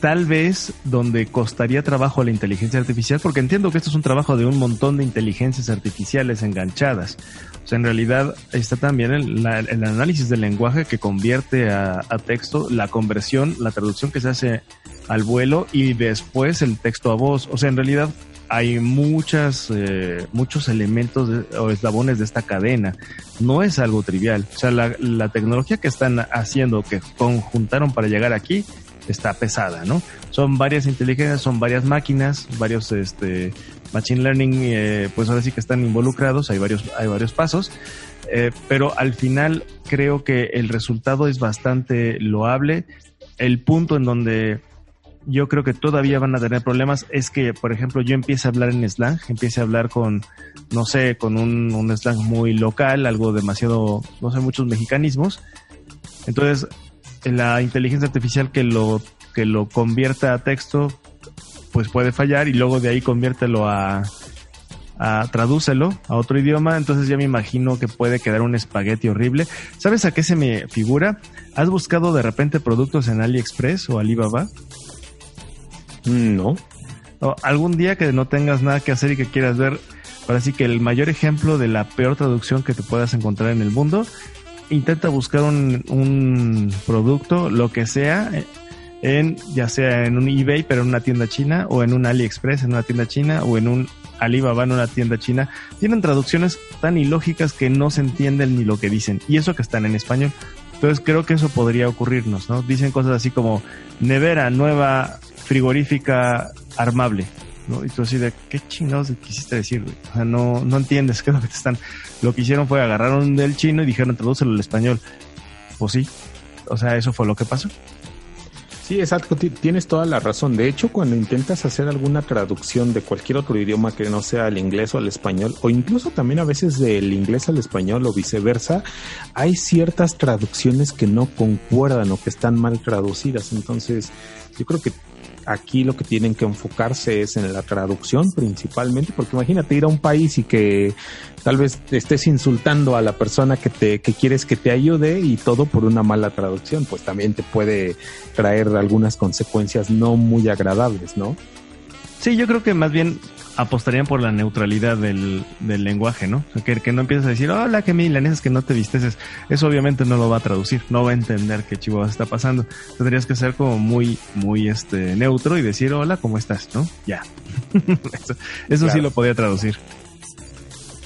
tal vez donde costaría trabajo la inteligencia artificial, porque entiendo que esto es un trabajo de un montón de inteligencias artificiales enganchadas. O sea, en realidad está también el, el análisis del lenguaje que convierte a, a, texto, la conversión, la traducción que se hace al vuelo y después el texto a voz. O sea, en realidad hay muchas, eh, muchos elementos de, o eslabones de esta cadena. No es algo trivial. O sea, la tecnología que están haciendo, que conjuntaron para llegar aquí, está pesada, ¿no? Son varias inteligencias, son varias máquinas, varios este machine learning, eh, pues ahora sí que están involucrados, hay varios, hay varios pasos, eh, pero al final creo que el resultado es bastante loable. El punto en donde yo creo que todavía van a tener problemas es que, por ejemplo, yo empiece a hablar en slang, empiece a hablar con, no sé, con un, un slang muy local, algo demasiado, no sé, muchos mexicanismos. Entonces, la inteligencia artificial que lo, que lo convierta a texto, pues puede fallar y luego de ahí conviértelo a, a tradúcelo a otro idioma, entonces ya me imagino que puede quedar un espagueti horrible. ¿Sabes a qué se me figura? ¿Has buscado de repente productos en AliExpress o Alibaba? Mm, no. Algún día que no tengas nada que hacer y que quieras ver, ahora sí que el mayor ejemplo de la peor traducción que te puedas encontrar en el mundo intenta buscar un, un producto, lo que sea, en ya sea en un eBay, pero en una tienda china, o en un AliExpress, en una tienda china, o en un Alibaba en una tienda china. Tienen traducciones tan ilógicas que no se entienden ni lo que dicen. Y eso que están en español. Entonces creo que eso podría ocurrirnos, ¿no? Dicen cosas así como nevera nueva, frigorífica, armable. ¿No? Y tú así de, ¿qué chingados quisiste decir? O sea, no, no entiendes qué es lo que te están... Lo que hicieron fue agarraron del chino y dijeron, tradúcelo al español. Pues sí. O sea, eso fue lo que pasó. Sí, exacto, tienes toda la razón. De hecho, cuando intentas hacer alguna traducción de cualquier otro idioma que no sea el inglés o el español, o incluso también a veces del inglés al español o viceversa, hay ciertas traducciones que no concuerdan o que están mal traducidas. Entonces, yo creo que aquí lo que tienen que enfocarse es en la traducción principalmente, porque imagínate ir a un país y que tal vez estés insultando a la persona que te que quieres que te ayude y todo por una mala traducción, pues también te puede traer algunas consecuencias no muy agradables, ¿no? Sí, yo creo que más bien apostarían por la neutralidad del, del lenguaje, ¿no? que, que no empieces a decir, hola, que milanesas que no te visteces. Eso obviamente no lo va a traducir, no va a entender qué chivo está pasando. Tendrías que ser como muy, muy este neutro y decir, hola, ¿cómo estás? ¿No? Ya. eso, eso claro. sí lo podía traducir.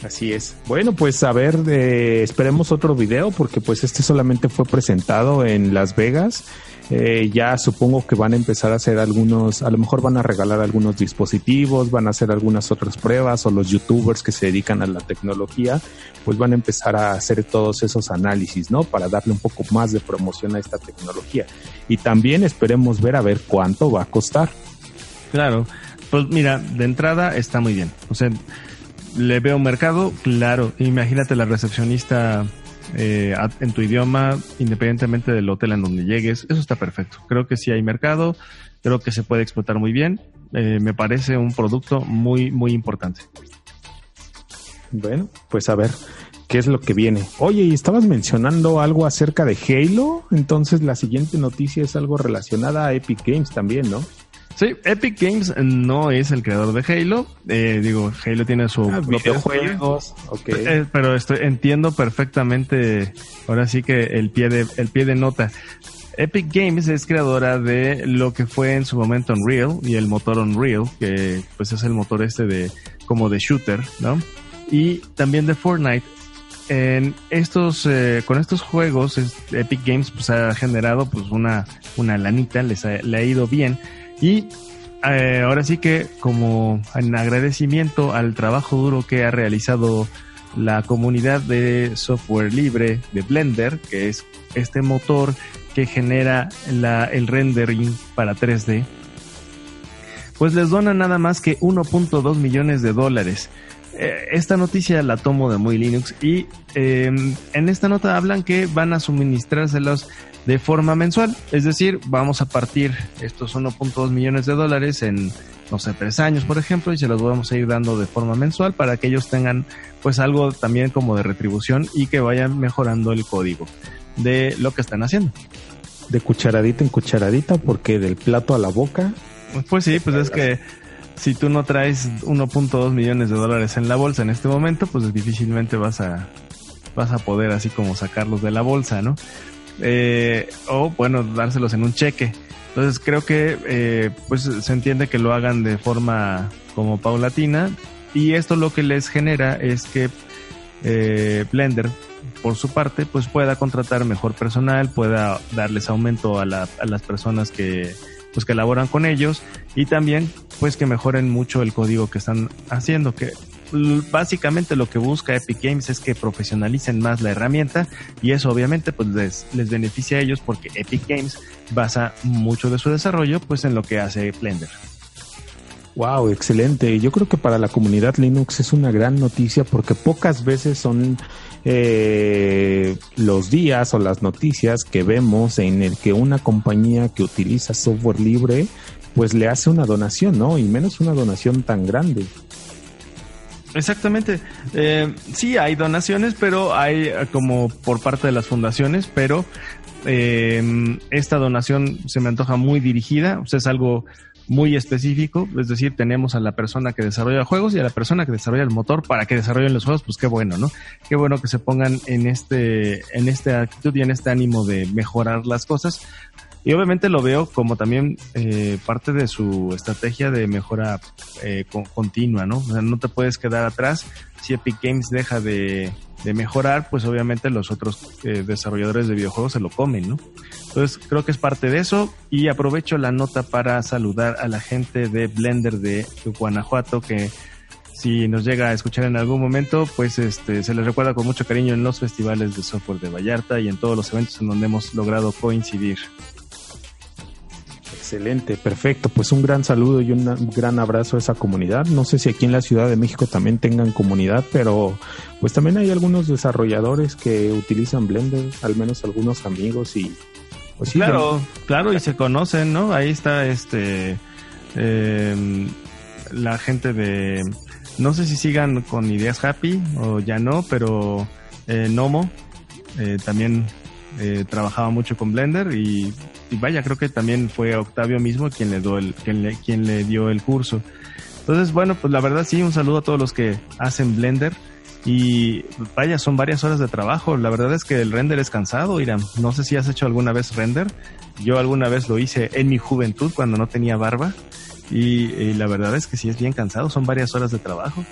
Así es. Bueno, pues a ver, eh, esperemos otro video porque pues este solamente fue presentado en Las Vegas. Eh, ya supongo que van a empezar a hacer algunos, a lo mejor van a regalar algunos dispositivos, van a hacer algunas otras pruebas o los youtubers que se dedican a la tecnología, pues van a empezar a hacer todos esos análisis, ¿no? Para darle un poco más de promoción a esta tecnología. Y también esperemos ver a ver cuánto va a costar. Claro, pues mira, de entrada está muy bien. O sea, le veo mercado, claro. Imagínate la recepcionista eh, en tu idioma, independientemente del hotel en donde llegues. Eso está perfecto. Creo que sí hay mercado, creo que se puede explotar muy bien. Eh, me parece un producto muy, muy importante. Bueno, pues a ver qué es lo que viene. Oye, y estabas mencionando algo acerca de Halo, entonces la siguiente noticia es algo relacionada a Epic Games también, ¿no? Sí, Epic Games no es el creador de Halo. Eh, digo, Halo tiene su ah, videojuegos. Eh, pero estoy, entiendo perfectamente, ahora sí que el pie de, el pie de nota. Epic Games es creadora de lo que fue en su momento Unreal y el motor Unreal, que pues es el motor este de como de shooter, ¿no? Y también de Fortnite. En estos, eh, con estos juegos, Epic Games pues ha generado pues una, una lanita, les le ha ido bien y eh, ahora sí que como en agradecimiento al trabajo duro que ha realizado la comunidad de software libre de Blender, que es este motor que genera el rendering para 3D, pues les dona nada más que 1.2 millones de dólares. Eh, esta noticia la tomo de Muy Linux y em, en esta nota hablan que van a suministrárselos de forma mensual. Es decir, vamos a partir estos 1.2 millones de dólares en, no sé, tres años, por ejemplo, y se los vamos a ir dando de forma mensual para que ellos tengan pues algo también como de retribución y que vayan mejorando el código de lo que están haciendo. De cucharadita en cucharadita, porque del plato a la boca. Pues sí, pues es que si tú no traes 1.2 millones de dólares en la bolsa en este momento, pues difícilmente vas a vas a poder así como sacarlos de la bolsa, ¿no? Eh, o bueno, dárselos en un cheque. Entonces creo que eh, pues se entiende que lo hagan de forma como paulatina y esto lo que les genera es que eh, Blender por su parte pues pueda contratar mejor personal, pueda darles aumento a, a las personas que pues que laboran con ellos y también pues que mejoren mucho el código que están haciendo que básicamente lo que busca Epic Games es que profesionalicen más la herramienta y eso obviamente pues les, les beneficia a ellos porque Epic Games basa mucho de su desarrollo pues en lo que hace Blender. Wow, excelente. Yo creo que para la comunidad Linux es una gran noticia porque pocas veces son eh, los días o las noticias que vemos en el que una compañía que utiliza software libre pues le hace una donación, ¿no? Y menos una donación tan grande. Exactamente. Eh, sí, hay donaciones, pero hay eh, como por parte de las fundaciones, pero eh, esta donación se me antoja muy dirigida, o sea, es algo muy específico, es decir, tenemos a la persona que desarrolla juegos y a la persona que desarrolla el motor para que desarrollen los juegos, pues qué bueno, ¿no? Qué bueno que se pongan en este, en esta actitud y en este ánimo de mejorar las cosas, y obviamente lo veo como también eh, parte de su estrategia de mejora eh, continua, ¿no? O sea, no te puedes quedar atrás. Si Epic Games deja de, mejorar, pues obviamente los otros eh, desarrolladores de videojuegos se lo comen, ¿no? Entonces creo que es parte de eso y aprovecho la nota para saludar a la gente de Blender de Guanajuato que si nos llega a escuchar en algún momento, pues este se les recuerda con mucho cariño en los festivales de software de Vallarta y en todos los eventos en donde hemos logrado coincidir. Excelente, perfecto. Pues un gran saludo y un gran abrazo a esa comunidad. No sé si aquí en la Ciudad de México también tengan comunidad, pero pues también hay algunos desarrolladores que utilizan Blender, al menos algunos amigos y pues claro, claro y se conocen, ¿no? Ahí está este em, la gente de no sé si sigan con ideas happy o ya no, pero eh, Nomo eh, también eh, trabajaba mucho con Blender y vaya, creo que también fue Octavio mismo quien le, dio el, curso. Entonces, bueno, pues la verdad sí, un saludo a todos los que hacen Blender. Y vaya, son varias horas de trabajo. La verdad es que el render es cansado, Irán. No sé si has hecho alguna vez render. Yo alguna vez lo hice en mi juventud cuando no tenía barba. Y, y la verdad es que sí es bien cansado. Son varias horas de trabajo.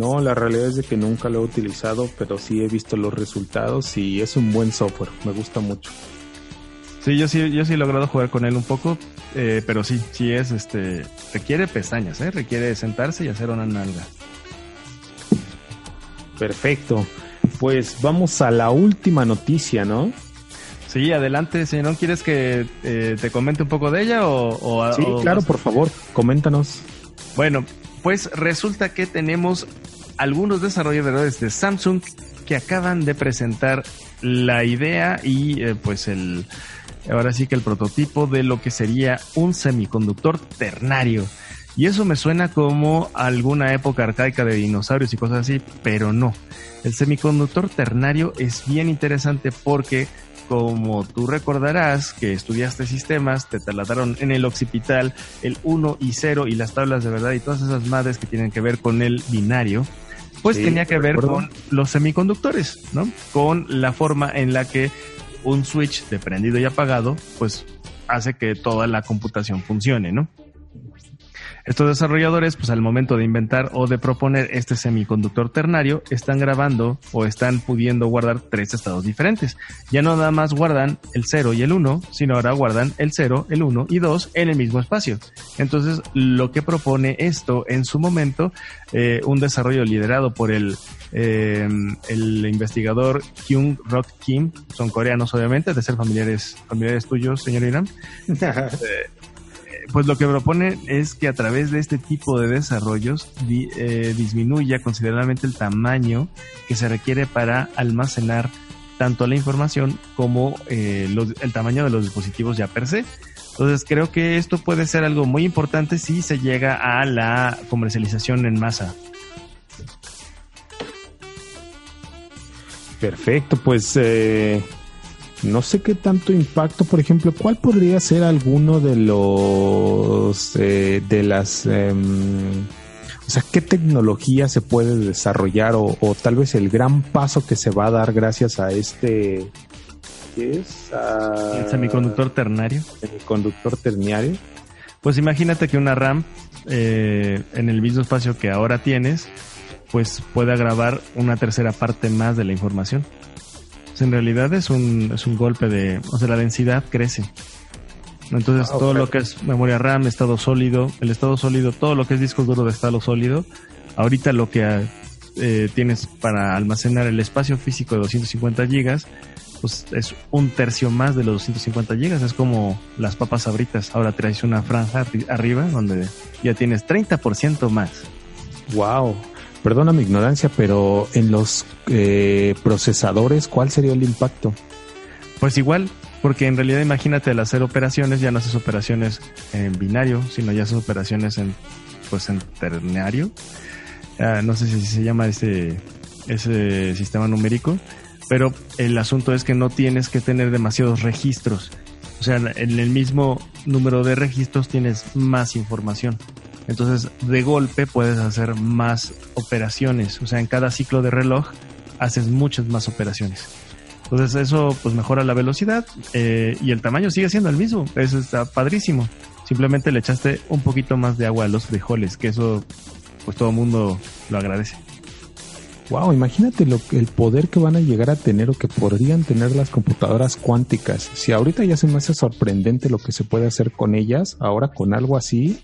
No, la realidad es de que nunca lo he utilizado, pero sí he visto los resultados y es un buen software. Me gusta mucho. Sí, yo sí, yo sí he logrado jugar con él un poco, eh, pero sí, sí es, este, requiere pestañas, ¿eh? requiere sentarse y hacer una nalga. Perfecto. Pues vamos a la última noticia, ¿no? Sí, adelante, si no quieres que eh, te comente un poco de ella o... sí, claro, por favor, coméntanos. Bueno, pues resulta que tenemos algunos desarrolladores de Samsung porque acaban de presentar la idea y eh, pues el ahora sí que el prototipo de lo que sería un semiconductor ternario. Y eso me suena como alguna época arcaica de dinosaurios y cosas así, pero no. El semiconductor ternario es bien interesante porque como tú recordarás que estudiaste sistemas, te trasladaron en el occipital el 1 y 0 y las tablas de verdad y todas esas madres que tienen que ver con el binario, pues tenía que ver con los semiconductores, ¿no? Con la forma en la que un switch de prendido y apagado, pues hace que toda la computación funcione, ¿no? Estos desarrolladores, pues al momento de inventar o de proponer este semiconductor ternario, están grabando o están pudiendo guardar tres estados diferentes. Ya no nada más guardan el 0 y el 1, sino ahora guardan el 0, el 1 y 2 en el mismo espacio. Entonces, lo que propone esto en su momento, eh, un desarrollo liderado por el eh, el investigador Kyung Rock Kim, son coreanos obviamente, de ser familiares, familiares tuyos, señor Iram. Eh, pues lo que propone es que a través de este tipo de desarrollos eh, disminuya considerablemente el tamaño que se requiere para almacenar tanto la información como eh, el tamaño de los dispositivos ya per se. Entonces creo que esto puede ser algo muy importante si se llega a la comercialización en masa. Perfecto, pues eh, no sé qué tanto impacto, por ejemplo, ¿cuál podría ser alguno de los eh, de las em, o sea, qué tecnología se puede desarrollar o, tal vez el gran paso que se va a dar gracias a este ¿qué es? el semiconductor ternario. Semiconductor ternario. Pues imagínate que una RAM eh, en el mismo espacio que ahora tienes, pues pueda grabar una tercera parte más de la información en realidad es un, es un golpe de, o sea, la densidad crece. Entonces ah, todo lo que es memoria RAM, estado sólido, el estado sólido, todo lo que es disco duro de estado sólido, ahorita lo que eh, tienes para almacenar el espacio físico de 250 gigas, pues es un tercio más de los 250 gigas, es como las papas abritas, ahora traes una franja arriba donde ya tienes 30% más. Wow perdona mi ignorancia, pero en los eh, procesadores, ¿cuál sería el impacto? Pues igual, porque en realidad imagínate al hacer operaciones, ya no haces operaciones en binario, sino ya haces operaciones en, pues en ternario. Ah, no sé si se llama ese, ese sistema numérico, pero el asunto es que no tienes que tener demasiados registros. O sea, en el mismo número de registros tienes más información. Entonces, de golpe puedes hacer más operaciones. O sea, en cada ciclo de reloj haces muchas más operaciones. Entonces, eso pues mejora la velocidad eh, y el tamaño sigue siendo el mismo. Eso está padrísimo. Simplemente le echaste un poquito más de agua a los frijoles, que eso pues todo el mundo lo agradece. Wow, imagínate lo, el poder que van a llegar a tener o que podrían tener las computadoras cuánticas. Si ahorita ya se me hace sorprendente lo que se puede hacer con ellas, ahora con algo así,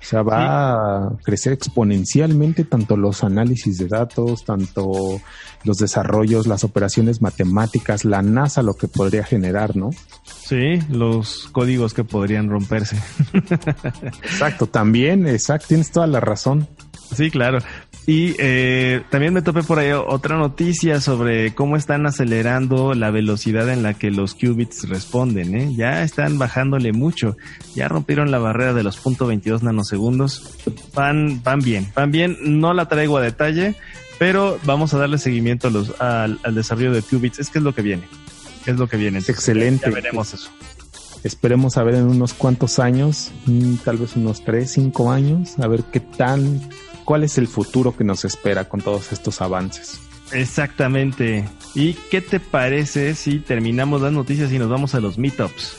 o sea, va a crecer exponencialmente tanto los análisis de datos, tanto los desarrollos, las operaciones matemáticas, la NASA, lo que podría generar, ¿no? Sí, los códigos que podrían romperse. exacto, también, exacto, tienes toda la razón. Sí, claro. Y eh, también me topé por ahí otra noticia sobre cómo están acelerando la velocidad en la que los qubits responden. ¿eh? Ya están bajándole mucho. Ya rompieron la barrera de los .22 nanosegundos. Van, van bien, van bien. No la traigo a detalle, pero vamos a darle seguimiento a los, al, desarrollo de qubits. Es que es lo que viene. Es lo que viene. excelente. Ya veremos eso. Esperemos a ver en unos cuantos años, mm, tal vez unos 3, 5 años, a ver qué tan cuál es el futuro que nos espera con todos estos avances. Exactamente. ¿Y qué te parece si terminamos las noticias y nos vamos a los meetups?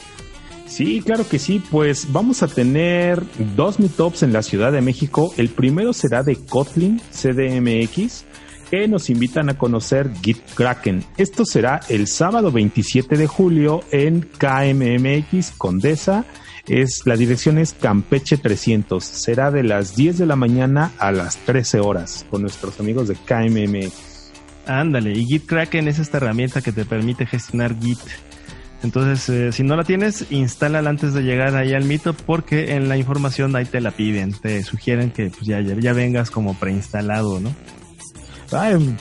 Sí, claro que sí. Pues vamos a tener dos meetups en la Ciudad de México. El primero será de Kotlin CDMX, que nos invitan a conocer Git Kraken. Esto será el sábado 27 de julio en KMMX Condesa es, la dirección es Campeche 300. Será de las 10 de la mañana a las 13 horas con nuestros amigos de KMM. Ándale, y Git Kraken es esta herramienta que te permite gestionar Git. Entonces, eh, si no la tienes, instálala antes de llegar ahí al mito porque en la información ahí te la piden. Te sugieren que pues, ya, ya vengas como preinstalado, ¿no?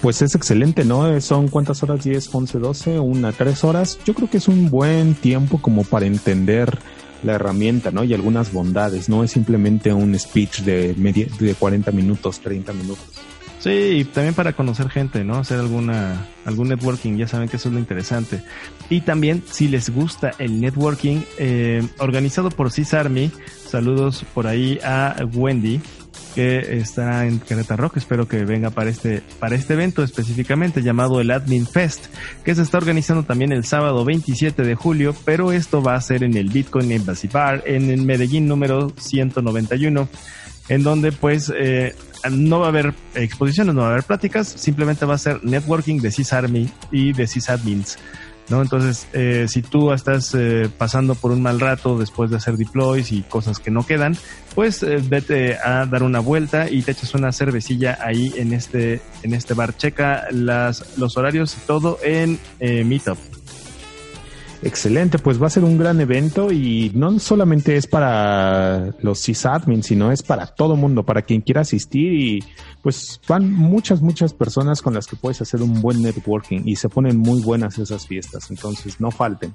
Pues es excelente, ¿no? Son cuántas horas, 10, 11, 12, una, tres horas. Yo creo que es un buen tiempo como para entender la herramienta, ¿no? Y algunas bondades, no es simplemente un speech de, media, de 40 minutos, 30 minutos. Sí, y también para conocer gente, ¿no? Hacer alguna, algún networking, ya saben que eso es lo interesante. Y también, si les gusta el networking, eh, organizado por CISARMY, saludos por ahí a Wendy, que está en Querétaro, que espero que venga para este, para este evento específicamente llamado el Admin Fest, que se está organizando también el sábado 27 de julio, pero esto va a ser en el Bitcoin Embassy Bar, en el Medellín número 191, en donde pues eh, no va a haber exposiciones, no va a haber pláticas, simplemente va a ser networking de CISARMY y de CISADMINS. ¿No? Entonces, eh, si tú estás eh, pasando por un mal rato después de hacer deploys y cosas que no quedan, pues eh, vete a dar una vuelta y te echas una cervecilla ahí en este, en este bar. Checa las, los horarios y todo en Meetup. Excelente, pues va a ser un gran evento y no solamente es para los sysadmins, sino es para todo mundo, para quien quiera asistir y pues van muchas, muchas personas con las que puedes hacer un buen networking y se ponen muy buenas esas fiestas, entonces no falten.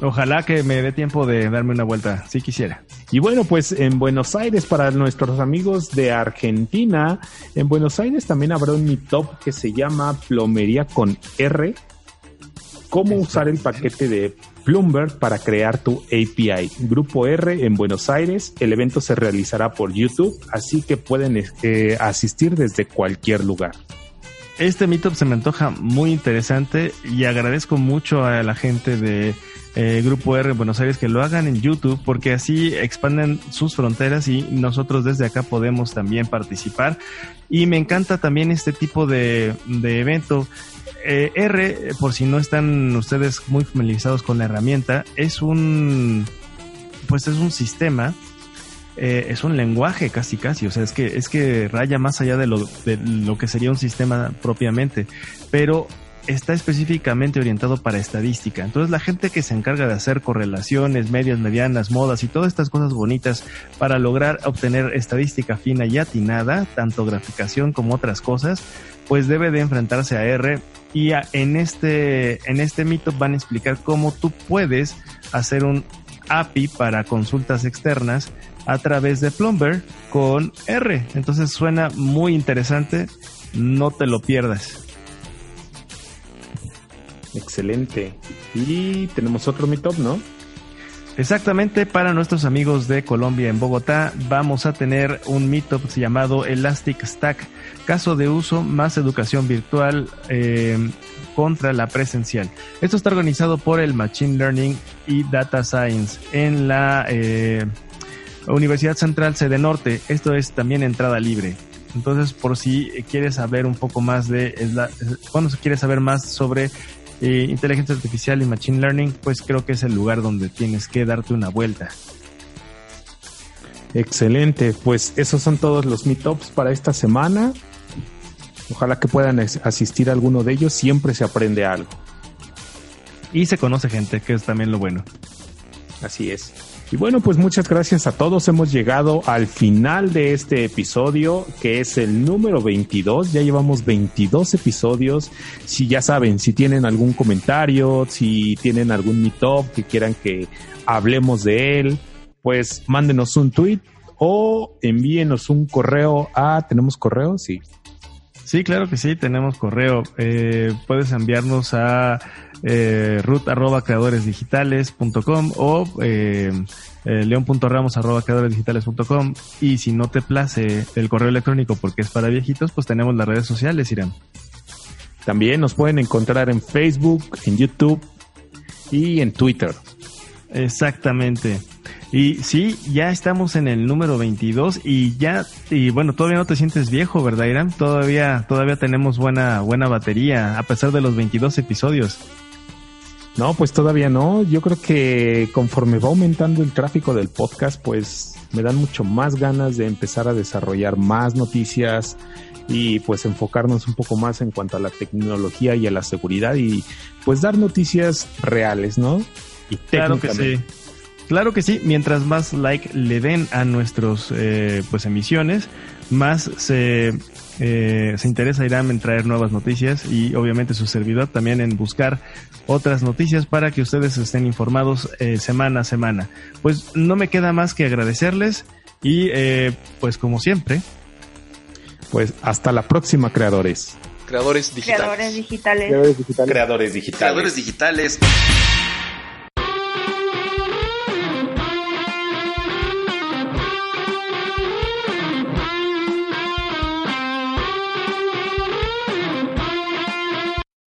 Ojalá que me dé tiempo de darme una vuelta, si quisiera. Y bueno, pues en Buenos Aires, para nuestros amigos de Argentina, en Buenos Aires también habrá un meetup que se llama Plomería con R, cómo usar el paquete de Bloomberg para crear tu API. Grupo R en Buenos Aires. El evento se realizará por YouTube, así que pueden eh, asistir desde cualquier lugar. Este meetup se me antoja muy interesante y agradezco mucho a la gente de eh, Grupo R en Buenos Aires que lo hagan en YouTube porque así expanden sus fronteras y nosotros desde acá podemos también participar. Y me encanta también este tipo de, de evento eh, R, por si no están ustedes muy familiarizados con la herramienta, es un, pues es un sistema, eh, es un lenguaje casi casi, o sea, es que, es que raya más allá de lo, de lo que sería un sistema propiamente, pero está específicamente orientado para estadística. Entonces la gente que se encarga de hacer correlaciones, medias, medianas, modas y todas estas cosas bonitas para lograr obtener estadística fina y atinada, tanto graficación como otras cosas, pues debe de enfrentarse a R y en este en este mito van a explicar cómo tú puedes hacer un API para consultas externas a través de Plumber con R. Entonces suena muy interesante, no te lo pierdas. Excelente. Y tenemos otro meetup, ¿no? Exactamente, para nuestros amigos de Colombia en Bogotá vamos a tener un meetup llamado Elastic Stack, caso de uso más educación virtual eh, contra la presencial. Esto está organizado por el Machine Learning y Data Science en la eh, Universidad Central Sede Norte. Esto es también entrada libre. Entonces, por si quieres saber un poco más de, cuando quieres saber más sobre inteligencia artificial y machine learning, pues creo que es el lugar donde tienes que darte una vuelta. Excelente, pues esos son todos los meetups para esta semana. Ojalá que puedan asistir a alguno de ellos, siempre se aprende algo. Y se conoce gente, que es también lo bueno. Así es. Y bueno, pues muchas gracias a todos. Hemos llegado al final de este episodio, que es el número 22. Ya llevamos 22 episodios. Si ya saben, si tienen algún comentario, si tienen algún meetup que quieran que hablemos de él, pues mándenos un tweet o envíenos un correo a, ¿tenemos correo? Sí. Sí, claro que sí, tenemos correo. Eh, puedes enviarnos a eh, root arroba creadoresdigitales.com o eh, eh, león.ramos arroba creadoresdigitales.com y si no te place el correo electrónico porque es para viejitos, pues tenemos las redes sociales, Irán. También nos pueden encontrar en Facebook, en YouTube y en Twitter. Exactamente. Y sí, ya estamos en el número 22 y ya, y bueno, todavía no te sientes viejo, ¿verdad, Irán? Todavía, todavía tenemos buena, buena batería, a pesar de los 22 episodios. No, pues todavía no. Yo creo que conforme va aumentando el tráfico del podcast, pues me dan mucho más ganas de empezar a desarrollar más noticias y pues enfocarnos un poco más en cuanto a la tecnología y a la seguridad y pues dar noticias reales, ¿no? Y claro que sí. Claro que sí, mientras más like le den a nuestros eh, pues emisiones, más se, eh, se interesa Irán en traer nuevas noticias y obviamente su servidor también en buscar otras noticias para que ustedes estén informados eh, semana a semana. Pues no me queda más que agradecerles y eh, pues como siempre. Pues hasta la próxima, creadores. Creadores digitales. Creadores digitales. Creadores digitales. Creadores digitales. Creadores digitales.